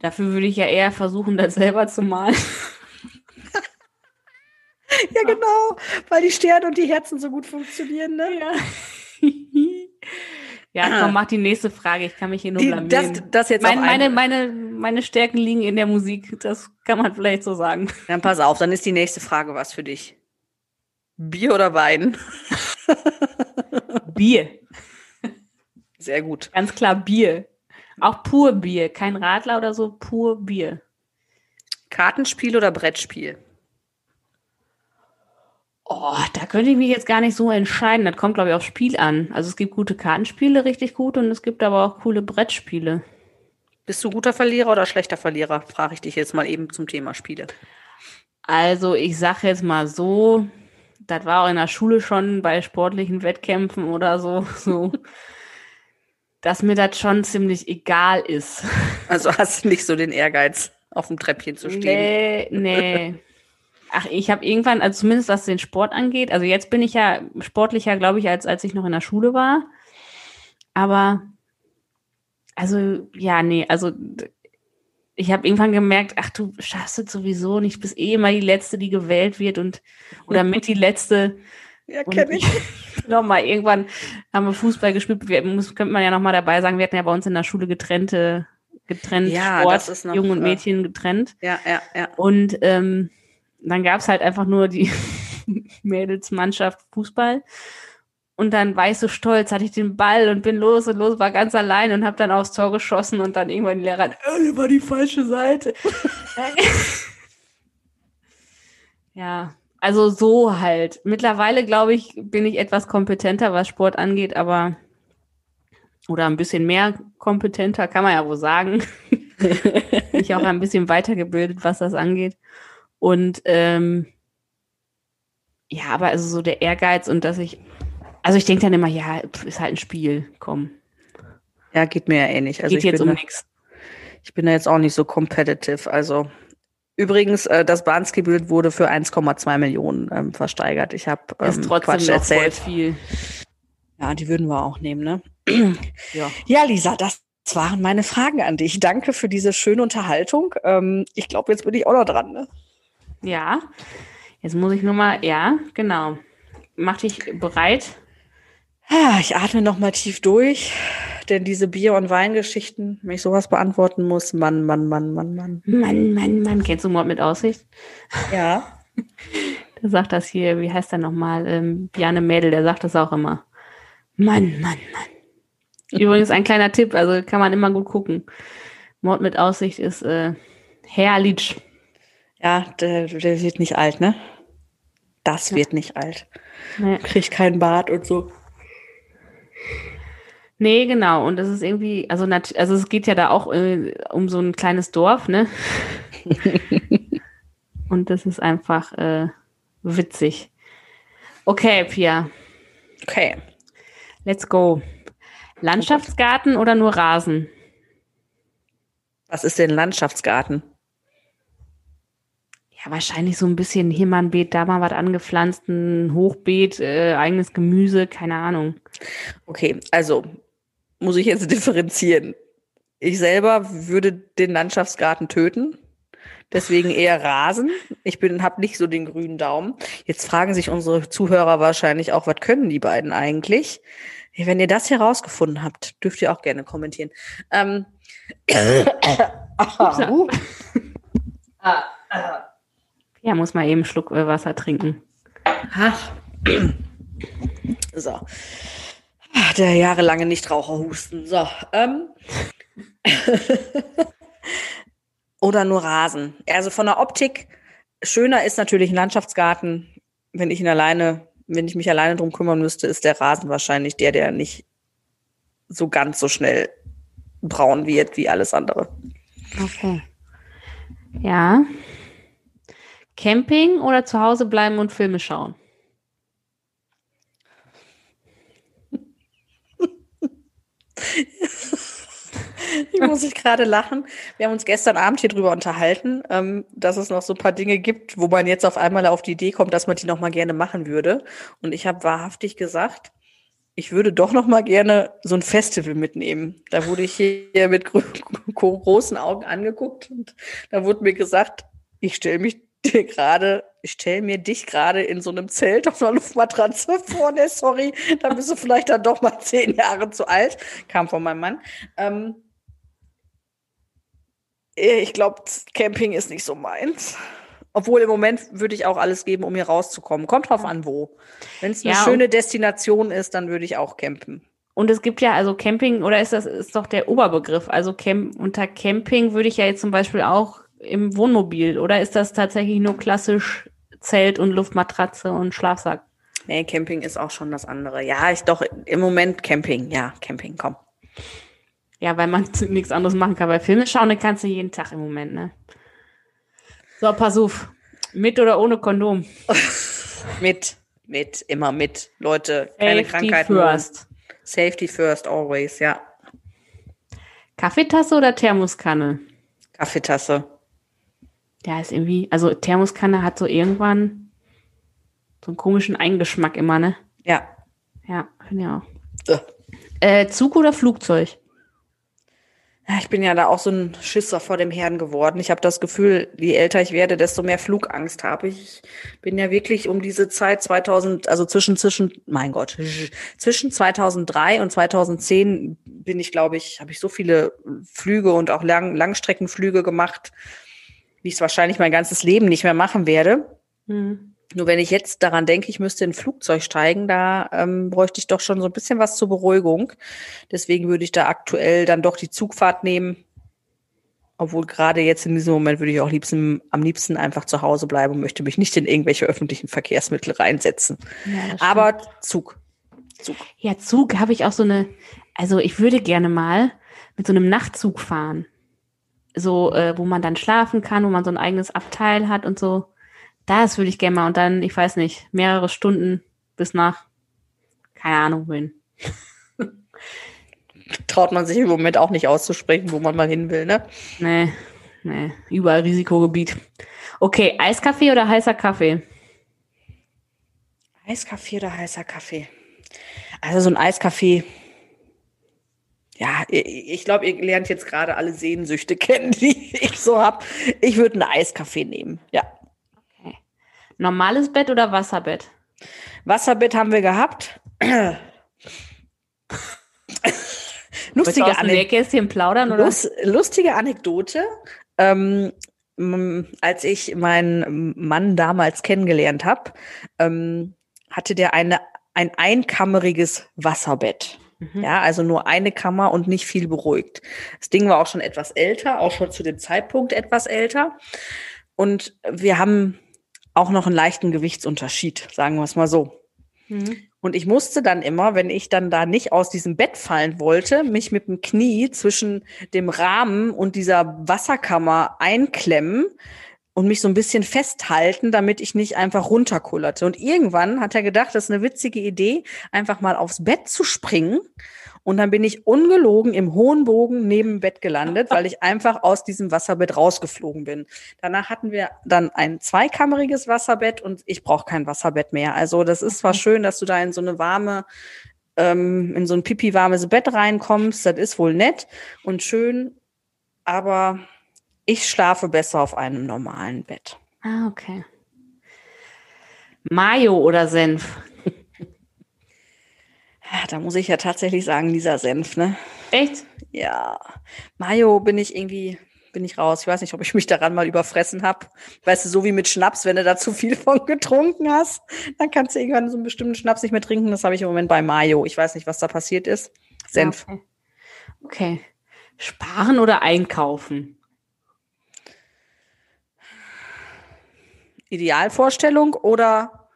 [SPEAKER 2] Dafür würde ich ja eher versuchen, das selber zu malen. <laughs>
[SPEAKER 1] ja, genau, weil die Sterne und die Herzen so gut funktionieren, ne?
[SPEAKER 2] Ja. <laughs> ja, komm, mach die nächste Frage. Ich kann mich hier nur die,
[SPEAKER 1] blamieren. Das, das jetzt
[SPEAKER 2] meine, meine, meine, meine Stärken liegen in der Musik. Das kann man vielleicht so sagen.
[SPEAKER 1] Dann pass auf, dann ist die nächste Frage was für dich. Bier oder Wein? <laughs>
[SPEAKER 2] Bier.
[SPEAKER 1] Sehr gut.
[SPEAKER 2] Ganz klar Bier. Auch pur Bier. Kein Radler oder so, pur Bier.
[SPEAKER 1] Kartenspiel oder Brettspiel?
[SPEAKER 2] Oh, da könnte ich mich jetzt gar nicht so entscheiden. Das kommt, glaube ich, aufs Spiel an. Also es gibt gute Kartenspiele, richtig gut, und es gibt aber auch coole Brettspiele.
[SPEAKER 1] Bist du guter Verlierer oder schlechter Verlierer? Frage ich dich jetzt mal eben zum Thema Spiele.
[SPEAKER 2] Also ich sage jetzt mal so, das war auch in der Schule schon bei sportlichen Wettkämpfen oder so, <laughs> so dass mir das schon ziemlich egal ist.
[SPEAKER 1] Also hast du nicht so den Ehrgeiz, auf dem Treppchen zu stehen?
[SPEAKER 2] Nee, nee. <laughs> Ach, ich habe irgendwann, also zumindest was den Sport angeht, also jetzt bin ich ja sportlicher, glaube ich, als als ich noch in der Schule war. Aber also ja, nee, also ich habe irgendwann gemerkt, ach du schaffst es sowieso nicht, bist eh immer die letzte, die gewählt wird und oder mit die letzte. <laughs>
[SPEAKER 1] Ja, kenne ich. <laughs>
[SPEAKER 2] nochmal irgendwann haben wir Fußball gespielt. Wir, muss, könnte man ja nochmal dabei sagen, wir hatten ja bei uns in der Schule getrennte getrennt
[SPEAKER 1] ja,
[SPEAKER 2] Sport, Jungen und äh, Mädchen getrennt.
[SPEAKER 1] Ja, ja, ja.
[SPEAKER 2] Und ähm, dann gab es halt einfach nur die <laughs> Mädelsmannschaft Fußball. Und dann war ich so stolz, hatte ich den Ball und bin los und los, war ganz allein und habe dann aufs Tor geschossen und dann irgendwann die Lehrer, äh, war die falsche Seite. <laughs> ja, also so halt. Mittlerweile, glaube ich, bin ich etwas kompetenter, was Sport angeht, aber oder ein bisschen mehr kompetenter, kann man ja wohl sagen. <laughs> ich auch ein bisschen weitergebildet, was das angeht. Und ähm, ja, aber also so der Ehrgeiz und dass ich, also ich denke dann immer, ja, ist halt ein Spiel, komm.
[SPEAKER 1] Ja, geht mir ja ähnlich.
[SPEAKER 2] Also geht jetzt um nichts.
[SPEAKER 1] Ich bin da jetzt auch nicht so competitive. Also übrigens, äh, das Bahnski-Bild wurde für 1,2 Millionen ähm, versteigert. Ich habe ähm, Quatsch erzählt.
[SPEAKER 2] viel.
[SPEAKER 1] Ja, die würden wir auch nehmen, ne? <clears throat> ja. ja, Lisa, das waren meine Fragen an dich. Danke für diese schöne Unterhaltung. Ähm, ich glaube, jetzt bin ich auch noch dran, ne?
[SPEAKER 2] Ja. Jetzt muss ich nur mal, ja, genau. mach dich bereit.
[SPEAKER 1] Ah, ich atme noch mal tief durch, denn diese Bier- und Weingeschichten, wenn ich sowas beantworten muss, Mann, Mann, Mann, Mann, Mann.
[SPEAKER 2] Mann, Mann, Mann. Kennst du Mord mit Aussicht?
[SPEAKER 1] Ja. <laughs>
[SPEAKER 2] Der sagt das hier, wie heißt der nochmal? Ähm, Bjarne Mädel, der sagt das auch immer. Mann, Mann, Mann. Übrigens ein kleiner Tipp, also kann man immer gut gucken. Mord mit Aussicht ist äh, herrlich.
[SPEAKER 1] Ja, der, der wird nicht alt, ne? Das wird nicht alt.
[SPEAKER 2] Nee.
[SPEAKER 1] Kriegt keinen Bart und so.
[SPEAKER 2] Nee, genau. Und das ist irgendwie, also, also es geht ja da auch äh, um so ein kleines Dorf, ne? <laughs> Und das ist einfach äh, witzig. Okay, Pia,
[SPEAKER 1] Okay.
[SPEAKER 2] let's go. Landschaftsgarten oder nur Rasen?
[SPEAKER 1] Was ist denn Landschaftsgarten?
[SPEAKER 2] Ja, wahrscheinlich so ein bisschen hier mal ein Beet, da mal was angepflanzt, ein Hochbeet, äh, eigenes Gemüse, keine Ahnung.
[SPEAKER 1] Okay, also muss ich jetzt <laughs> differenzieren. Ich selber würde den Landschaftsgarten töten. Deswegen eher Rasen. Ich bin, habe nicht so den grünen Daumen. Jetzt fragen sich unsere Zuhörer wahrscheinlich auch, was können die beiden eigentlich? Wenn ihr das hier rausgefunden habt, dürft ihr auch gerne kommentieren. Ähm, <coughs>
[SPEAKER 2] Upsa.
[SPEAKER 1] uh,
[SPEAKER 2] Ja, muss mal eben einen Schluck äh, Wasser trinken.
[SPEAKER 1] Ach. So. Ach, Der jahrelange Nichtraucherhusten. So. Ähm. <laughs> Oder nur Rasen. Also von der Optik, schöner ist natürlich ein Landschaftsgarten. Wenn ich ihn alleine, wenn ich mich alleine drum kümmern müsste, ist der Rasen wahrscheinlich der, der nicht so ganz so schnell braun wird wie alles andere.
[SPEAKER 2] Okay. Ja. Camping oder zu Hause bleiben und Filme schauen?
[SPEAKER 1] Ich muss ich gerade lachen. Wir haben uns gestern Abend hier drüber unterhalten, ähm, dass es noch so ein paar Dinge gibt, wo man jetzt auf einmal auf die Idee kommt, dass man die noch mal gerne machen würde. Und ich habe wahrhaftig gesagt, ich würde doch noch mal gerne so ein Festival mitnehmen. Da wurde ich hier mit gro großen Augen angeguckt und da wurde mir gesagt, ich stelle mich dir gerade, ich stelle mir dich gerade in so einem Zelt auf einer Luftmatratze <laughs> vor. Ne, sorry, da bist du vielleicht dann doch mal <laughs> zehn Jahre zu alt. Kam von meinem Mann. Ähm, ich glaube, Camping ist nicht so meins. Obwohl im Moment würde ich auch alles geben, um hier rauszukommen. Kommt drauf an, wo. Wenn es eine
[SPEAKER 2] Ja,
[SPEAKER 1] schöne Destination ist, dann würde ich auch campen.
[SPEAKER 2] Und es gibt ja also Camping, oder ist das ist doch der Oberbegriff? Also Camp, unter Camping würde ich ja jetzt zum Beispiel auch im Wohnmobil, oder ist das tatsächlich nur klassisch Zelt und Luftmatratze und Schlafsack?
[SPEAKER 1] Nee, Camping ist auch schon das andere. Ja, ich doch im Moment Camping. Ja, Camping, komm.
[SPEAKER 2] Ja, weil man <laughs> nichts anderes machen kann. Weil Filme schauen, kannst du jeden Tag im Moment, ne? So, pass auf. Mit oder ohne Kondom? <laughs>
[SPEAKER 1] Mit, mit, immer mit. Leute, keine
[SPEAKER 2] Safety
[SPEAKER 1] Krankheiten.
[SPEAKER 2] first.
[SPEAKER 1] Safety first, always, ja.
[SPEAKER 2] Kaffeetasse oder Thermoskanne?
[SPEAKER 1] Kaffeetasse.
[SPEAKER 2] Ja, ist irgendwie, also Thermoskanne hat so irgendwann so einen komischen Eingeschmack immer, ne?
[SPEAKER 1] Ja.
[SPEAKER 2] Ja, finde ich auch. Äh, Zug oder Flugzeug?
[SPEAKER 1] Ja, Ich bin ja da auch so ein Schisser vor dem Herrn geworden. Ich habe das Gefühl, je älter ich werde, desto mehr Flugangst habe ich. Ich bin ja wirklich um diese Zeit 2000, also zwischen, zwischen, mein Gott, zwischen 2003 und 2010 bin ich, glaube ich, habe ich so viele Flüge und auch Lang Langstreckenflüge gemacht, wie ich es wahrscheinlich mein ganzes Leben nicht mehr machen werde.
[SPEAKER 2] Hm.
[SPEAKER 1] Nur wenn ich jetzt daran denke, ich müsste in ein Flugzeug steigen, da ähm, bräuchte ich doch schon so ein bisschen was zur Beruhigung. Deswegen würde ich da aktuell dann doch die Zugfahrt nehmen. Obwohl gerade jetzt in diesem Moment würde ich auch liebsten, am liebsten einfach zu Hause bleiben und möchte mich nicht in irgendwelche öffentlichen Verkehrsmittel reinsetzen.
[SPEAKER 2] Ja,
[SPEAKER 1] Aber Zug. Zug.
[SPEAKER 2] Ja, Zug habe ich auch so eine, also ich würde gerne mal mit so einem Nachtzug fahren. So, äh, wo man dann schlafen kann, wo man so ein eigenes Abteil hat und so. Das würde ich gerne mal. Und dann, ich weiß nicht, mehrere Stunden bis nach, keine Ahnung wohin. <laughs>
[SPEAKER 1] Traut man sich im Moment auch nicht auszusprechen, wo man mal hin will, ne?
[SPEAKER 2] Nee, nee, überall Risikogebiet. Okay, Eiskaffee oder heißer Kaffee?
[SPEAKER 1] Eiskaffee oder heißer Kaffee? Also so ein Eiskaffee. Ja, ich, glaube, ihr lernt jetzt gerade alle Sehnsüchte <laughs> kennen, die ich so habe. Ich würde einen Eiskaffee nehmen. Ja.
[SPEAKER 2] Normales Bett oder Wasserbett?
[SPEAKER 1] Wasserbett haben wir gehabt. <laughs>
[SPEAKER 2] lustige, Anek plaudern?
[SPEAKER 1] Lust, lustige Anekdote. Ähm, als ich meinen Mann damals kennengelernt habe, ähm, hatte der eine, ein einkammeriges Wasserbett. Mhm. Ja, also nur eine Kammer und nicht viel beruhigt. Das Ding war auch schon etwas älter, auch schon zu dem Zeitpunkt etwas älter. Und wir haben auch noch einen leichten Gewichtsunterschied, sagen wir es mal so. Mhm. Und ich musste dann immer, wenn ich dann da nicht aus diesem Bett fallen wollte, mich mit dem Knie zwischen dem Rahmen und dieser Wasserkammer einklemmen und mich so ein bisschen festhalten, damit ich nicht einfach runterkullerte. Und irgendwann hat er gedacht, das ist eine witzige Idee, einfach mal aufs Bett zu springen und dann bin ich ungelogen im hohen Bogen neben dem Bett gelandet, weil ich einfach aus diesem Wasserbett rausgeflogen bin. Danach hatten wir dann ein zweikammeriges Wasserbett und ich brauche kein Wasserbett mehr. Also das ist zwar schön, dass du da in so eine warme, ähm, in so ein pipi-warmes Bett reinkommst. Das ist wohl nett und schön, aber ich schlafe besser auf einem normalen Bett.
[SPEAKER 2] Ah, okay. Mayo oder Senf?
[SPEAKER 1] Da muss ich ja tatsächlich sagen, dieser Senf, ne?
[SPEAKER 2] Echt?
[SPEAKER 1] Ja. Mayo bin ich irgendwie, bin ich raus. Ich weiß nicht, ob ich mich daran mal überfressen habe. Weißt du, so wie mit Schnaps, wenn du da zu viel <laughs> von getrunken hast, dann kannst du irgendwann so einen bestimmten Schnaps nicht mehr trinken. Das habe ich im Moment bei Mayo. Ich weiß nicht, was da passiert ist. Senf.
[SPEAKER 2] Okay. okay. Sparen oder einkaufen?
[SPEAKER 1] Idealvorstellung oder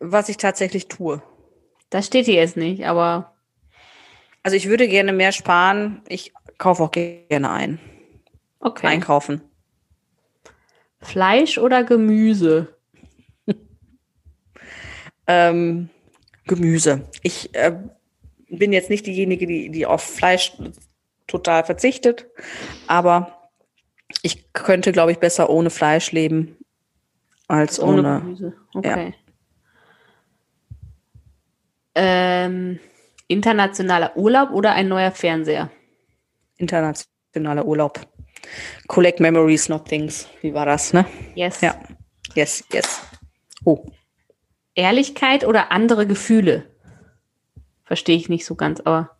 [SPEAKER 1] was ich tatsächlich tue?
[SPEAKER 2] Das steht hier jetzt nicht, aber.
[SPEAKER 1] Also ich würde gerne mehr sparen. Ich kaufe auch gerne ein.
[SPEAKER 2] Okay.
[SPEAKER 1] Einkaufen.
[SPEAKER 2] Fleisch oder Gemüse? <laughs>
[SPEAKER 1] ähm, Gemüse. Ich äh, bin jetzt nicht diejenige, die, die auf Fleisch total verzichtet, aber ich könnte, glaube ich, besser ohne Fleisch leben als ohne, ohne Gemüse.
[SPEAKER 2] Okay. Ja. Ähm, internationaler Urlaub oder ein neuer Fernseher?
[SPEAKER 1] Internationaler Urlaub. Collect Memories, not Things. Wie war das, ne?
[SPEAKER 2] Yes.
[SPEAKER 1] Ja. Yes, yes. Oh.
[SPEAKER 2] Ehrlichkeit oder andere Gefühle? Verstehe ich nicht so ganz, aber.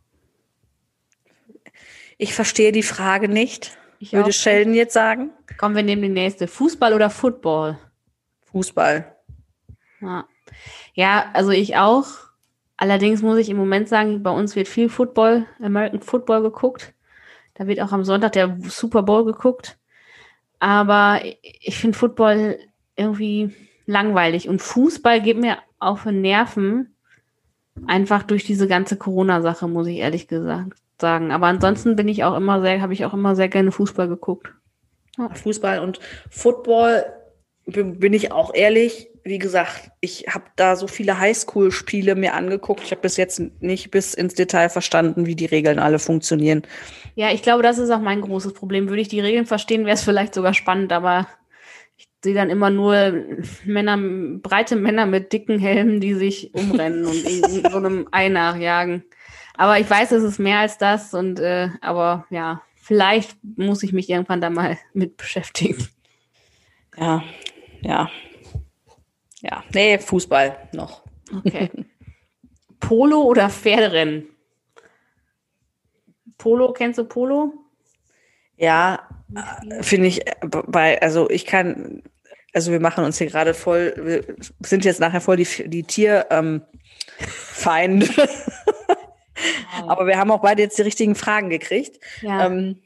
[SPEAKER 1] Ich verstehe die Frage nicht. Ich würde Sheldon jetzt sagen.
[SPEAKER 2] Kommen wir neben die nächste. Fußball oder Football?
[SPEAKER 1] Fußball.
[SPEAKER 2] Ja. ja, also ich auch. Allerdings muss ich im Moment sagen, bei uns wird viel Football, American Football geguckt. Da wird auch am Sonntag der Super Bowl geguckt. Aber ich finde Football irgendwie langweilig. Und Fußball geht mir auf den Nerven. Einfach durch diese ganze Corona-Sache, muss ich ehrlich gesagt sagen. Aber ansonsten bin ich auch immer sehr, habe ich auch immer sehr gerne Fußball geguckt.
[SPEAKER 1] Fußball und Football bin ich auch ehrlich, wie gesagt, ich habe da so viele Highschool-Spiele mir angeguckt. Ich habe bis jetzt nicht bis ins Detail verstanden, wie die Regeln alle funktionieren.
[SPEAKER 2] Ja, ich glaube, das ist auch mein großes Problem. Würde ich die Regeln verstehen, wäre es vielleicht sogar spannend, aber ich sehe dann immer nur Männer, breite Männer mit dicken Helmen, die sich umrennen und in <laughs> so einem Ei nachjagen. Aber ich weiß, es ist mehr als das und äh, aber ja, vielleicht muss ich mich irgendwann da mal mit beschäftigen.
[SPEAKER 1] Ja, ja, ja, nee, Fußball noch.
[SPEAKER 2] Okay. Polo oder Pferderennen? Polo, kennst du Polo?
[SPEAKER 1] Ja, äh, finde ich, äh, bei, also ich kann, also wir machen uns hier gerade voll, wir sind jetzt nachher voll die, die Tierfeinde. Ähm, <laughs> Aber wir haben auch beide jetzt die richtigen Fragen gekriegt. Ja. Ähm,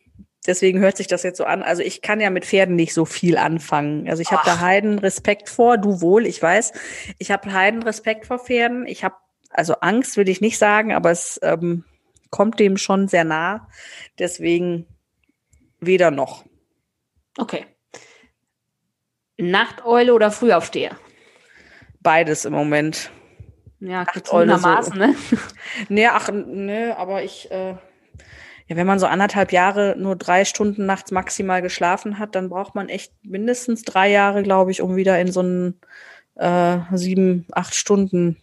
[SPEAKER 1] deswegen hört sich das jetzt so an. Also ich kann ja mit Pferden nicht so viel anfangen. Also ich habe da Heiden Respekt vor, du wohl, ich weiß. Ich habe Heiden Respekt vor Pferden. Ich habe, also Angst will ich nicht sagen, aber es ähm, kommt dem schon sehr nah. Deswegen weder noch.
[SPEAKER 2] Okay. Nachteule oder Frühaufsteher?
[SPEAKER 1] Beides im Moment.
[SPEAKER 2] Ja, gezwungenermaßen, so. ne? <laughs>
[SPEAKER 1] nee, ach, ne, aber ich, äh, ja, wenn man so anderthalb Jahre nur drei Stunden nachts maximal geschlafen hat, dann braucht man echt mindestens drei Jahre, glaube ich, um wieder in so einen äh, sieben, acht Stunden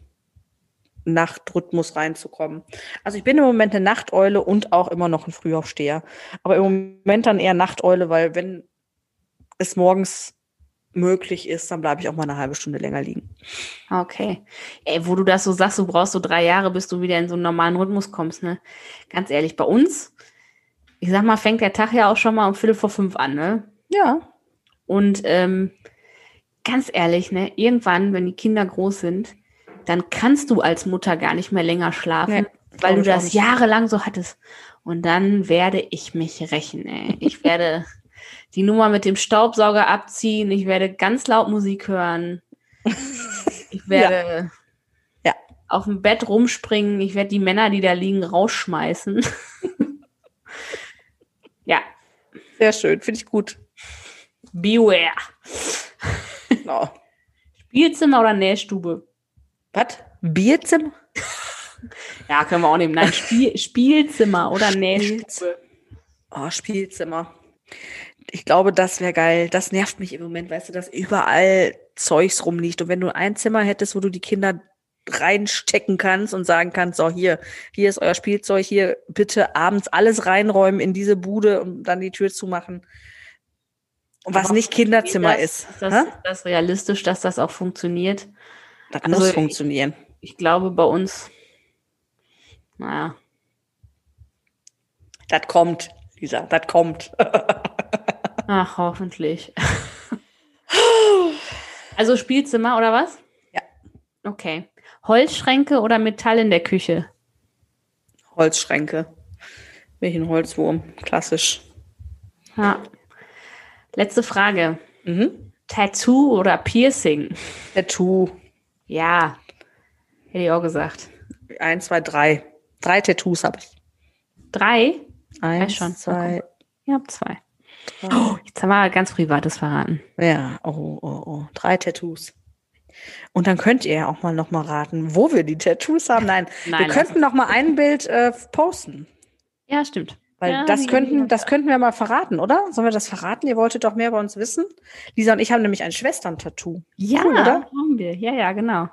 [SPEAKER 1] Nachtrhythmus reinzukommen. Also ich bin im Moment eine Nachteule und auch immer noch ein Frühaufsteher. Aber im Moment dann eher Nachteule, weil wenn es morgens möglich ist, dann bleibe ich auch mal eine halbe Stunde länger liegen.
[SPEAKER 2] Okay. Ey, wo du das so sagst, du brauchst so drei Jahre, bis du wieder in so einen normalen Rhythmus kommst, ne? Ganz ehrlich, bei uns, ich sag mal, fängt der Tag ja auch schon mal um Viertel vor fünf an, ne?
[SPEAKER 1] Ja.
[SPEAKER 2] Und ähm, ganz ehrlich, ne, irgendwann, wenn die Kinder groß sind, dann kannst du als Mutter gar nicht mehr länger schlafen,
[SPEAKER 1] Nee,
[SPEAKER 2] weil du das jahrelang so hattest. Und dann werde ich mich rächen, ey. Ich werde die Nummer mit dem Staubsauger abziehen, ich werde ganz laut Musik hören. <laughs> Ich werde
[SPEAKER 1] Ja.
[SPEAKER 2] auf dem Bett rumspringen, ich werde die Männer, die da liegen, rausschmeißen. <laughs> ja,
[SPEAKER 1] Sehr schön, finde ich gut.
[SPEAKER 2] beware.
[SPEAKER 1] Genau. <laughs>
[SPEAKER 2] Spielzimmer oder Nähstube?
[SPEAKER 1] Was? Bierzimmer?
[SPEAKER 2] Ja, können wir auch nehmen. Nein, Spiel, Spielzimmer oder
[SPEAKER 1] Spielz-
[SPEAKER 2] Nähstube.
[SPEAKER 1] Oh, Spielzimmer. Ich glaube, das wäre geil. Das nervt mich im Moment, weißt du, dass überall Zeugs rumliegt. Und wenn du ein Zimmer hättest, wo du die Kinder reinstecken kannst und sagen kannst, so hier, hier ist euer Spielzeug, hier bitte abends alles reinräumen in diese Bude und dann die Tür zumachen. Und was
[SPEAKER 2] Aber
[SPEAKER 1] nicht Kinderzimmer
[SPEAKER 2] das,
[SPEAKER 1] ist.
[SPEAKER 2] Ist das, ist das realistisch, dass das auch funktioniert?
[SPEAKER 1] Das
[SPEAKER 2] also
[SPEAKER 1] muss
[SPEAKER 2] ich-
[SPEAKER 1] funktionieren.
[SPEAKER 2] Ich glaube, bei uns, naja,
[SPEAKER 1] Das kommt, Lisa, das kommt. <laughs>
[SPEAKER 2] ach, hoffentlich. also Spielzimmer oder was?
[SPEAKER 1] Ja.
[SPEAKER 2] Okay. Holzschränke oder Metall in der Küche?
[SPEAKER 1] Holzschränke. Ein Holzwurm. Klassisch.
[SPEAKER 2] Ja. Letzte Frage.
[SPEAKER 1] Mhm.
[SPEAKER 2] Tattoo oder Piercing?
[SPEAKER 1] Tattoo.
[SPEAKER 2] Ja, hätte ich auch gesagt.
[SPEAKER 1] Eins, zwei, drei. Drei Tattoos habe ich.
[SPEAKER 2] Drei?
[SPEAKER 1] Eins,
[SPEAKER 2] schon.
[SPEAKER 1] zwei,
[SPEAKER 2] Ich habe zwei. Oh, jetzt haben wir ganz Privates verraten.
[SPEAKER 1] Ja, oh, oh, oh. Drei Tattoos. Und dann könnt ihr ja auch mal noch mal raten, wo wir die Tattoos haben. Nein, <laughs>
[SPEAKER 2] Nein,
[SPEAKER 1] wir könnten noch mal ein Bild äh, posten.
[SPEAKER 2] Ja, stimmt.
[SPEAKER 1] Weil
[SPEAKER 2] Ja,
[SPEAKER 1] das könnten, das könnten wir mal verraten, oder? Sollen wir das verraten? Ihr wolltet doch mehr über uns wissen. Lisa und ich haben nämlich ein Schwestern-Tattoo.
[SPEAKER 2] Ja,
[SPEAKER 1] Cool, oder?
[SPEAKER 2] haben wir. Ja, ja, genau.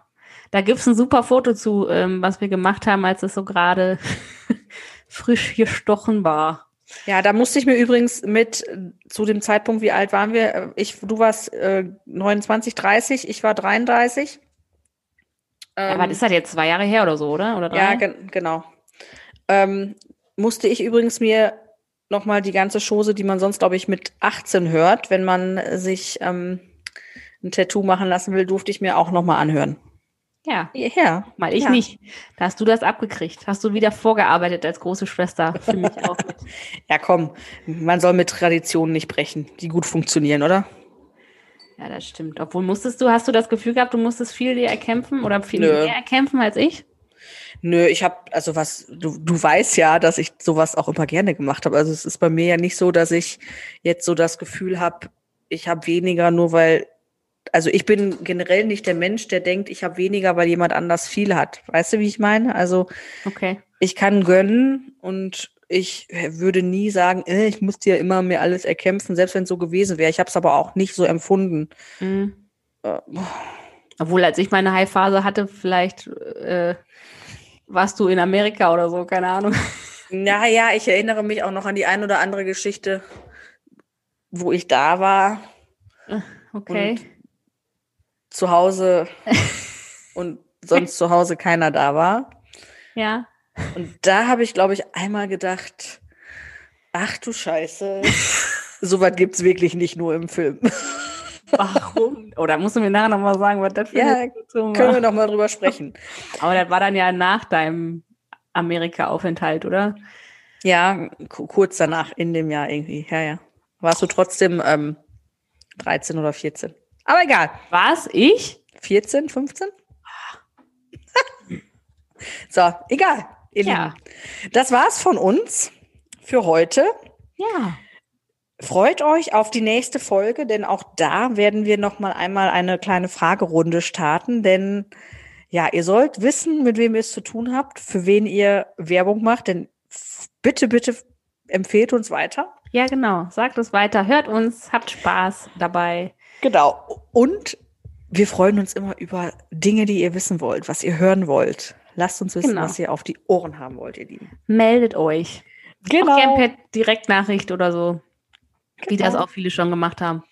[SPEAKER 2] Da gibt's ein super Foto zu, ähm, was wir gemacht haben, als es so gerade <laughs> frisch gestochen war.
[SPEAKER 1] Ja, da musste ich mir übrigens mit äh, zu dem Zeitpunkt, wie alt waren wir? Äh, Ich, du warst äh, 29, 30, ich war 33.
[SPEAKER 2] Ja,
[SPEAKER 1] Ähm,
[SPEAKER 2] was ist das jetzt? Zwei Jahre her oder so, oder? Oder drei?
[SPEAKER 1] Ja, gen genau. Ähm, musste ich übrigens mir nochmal die ganze Chose, die man sonst, glaube ich, mit 18 hört, wenn man sich ähm, ein Tattoo machen lassen will, durfte ich mir auch nochmal anhören.
[SPEAKER 2] Ja.
[SPEAKER 1] Ja.
[SPEAKER 2] Mal ich
[SPEAKER 1] Ja.
[SPEAKER 2] nicht. Da hast du das abgekriegt. Hast du wieder vorgearbeitet als große Schwester für mich <laughs> auch mit.
[SPEAKER 1] Ja, komm, man soll mit Traditionen nicht brechen, die gut funktionieren, oder?
[SPEAKER 2] Ja, das stimmt. Obwohl musstest du, hast du das Gefühl gehabt, du musstest viel dir erkämpfen oder viel
[SPEAKER 1] Nö.
[SPEAKER 2] mehr erkämpfen als ich?
[SPEAKER 1] Nö, ich habe, also was, du, du weißt ja, dass ich sowas auch immer gerne gemacht habe. Also es ist bei mir ja nicht so, dass ich jetzt so das Gefühl habe, ich habe weniger, nur weil, also ich bin generell nicht der Mensch, der denkt, ich habe weniger, weil jemand anders viel hat. Weißt du, wie ich meine? Also
[SPEAKER 2] Okay.
[SPEAKER 1] ich kann gönnen und ich würde nie sagen, äh, ich muss dir immer mir alles erkämpfen, selbst wenn es so gewesen wäre. Ich habe es aber auch nicht so empfunden.
[SPEAKER 2] Mhm.
[SPEAKER 1] Äh,
[SPEAKER 2] Obwohl, als ich meine High-Phase hatte, vielleicht äh, warst du in Amerika oder so, keine Ahnung.
[SPEAKER 1] Naja, ich erinnere mich auch noch an die ein oder andere Geschichte, wo ich da war.
[SPEAKER 2] Okay.
[SPEAKER 1] Und zu Hause <laughs> und sonst zu Hause keiner da war.
[SPEAKER 2] ja.
[SPEAKER 1] Und da habe ich, glaube ich, einmal gedacht, ach du Scheiße, <laughs> sowas gibt's wirklich nicht nur im Film.
[SPEAKER 2] Warum? Oder musst du mir nachher nochmal sagen, was das für
[SPEAKER 1] Ja,
[SPEAKER 2] eine Situation
[SPEAKER 1] Können wir
[SPEAKER 2] war?
[SPEAKER 1] noch mal drüber sprechen. <laughs>
[SPEAKER 2] Aber das war dann ja nach deinem Amerika-Aufenthalt, oder?
[SPEAKER 1] Ja, ku- kurz danach in dem Jahr irgendwie. Ja, ja. Warst du trotzdem ähm, 13 oder 14? Aber egal.
[SPEAKER 2] Was? Ich?
[SPEAKER 1] 14, 15? <laughs> so, egal.
[SPEAKER 2] Ja.
[SPEAKER 1] Lieben. Das war's von uns für heute.
[SPEAKER 2] Ja.
[SPEAKER 1] Freut euch auf die nächste Folge, denn auch da werden wir noch mal einmal eine kleine Fragerunde starten, denn ja, ihr sollt wissen, mit wem ihr es zu tun habt, für wen ihr Werbung macht, denn bitte, bitte empfehlt uns weiter.
[SPEAKER 2] Ja, genau. Sagt es weiter. Hört uns. Habt Spaß dabei.
[SPEAKER 1] Genau. Und wir freuen uns immer über Dinge, die ihr wissen wollt, was ihr hören wollt. Lasst uns wissen,
[SPEAKER 2] Genau.
[SPEAKER 1] was ihr auf die Ohren haben wollt, ihr Lieben.
[SPEAKER 2] Meldet euch. Auch gern per Direktnachricht oder so. Wie das
[SPEAKER 1] Genau.
[SPEAKER 2] auch viele schon gemacht haben.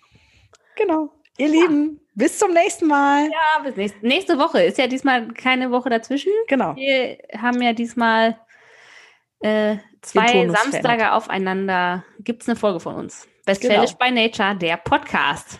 [SPEAKER 1] Genau. Ihr Lieben, bis zum nächsten Mal.
[SPEAKER 2] Ja, bis nächste, nächste Woche. Ist ja diesmal keine Woche dazwischen.
[SPEAKER 1] Genau.
[SPEAKER 2] Wir haben ja diesmal äh, zwei Samstage aufeinander. Gibt es eine Folge von uns. Westfälisch
[SPEAKER 1] Genau.
[SPEAKER 2] by Nature, der Podcast.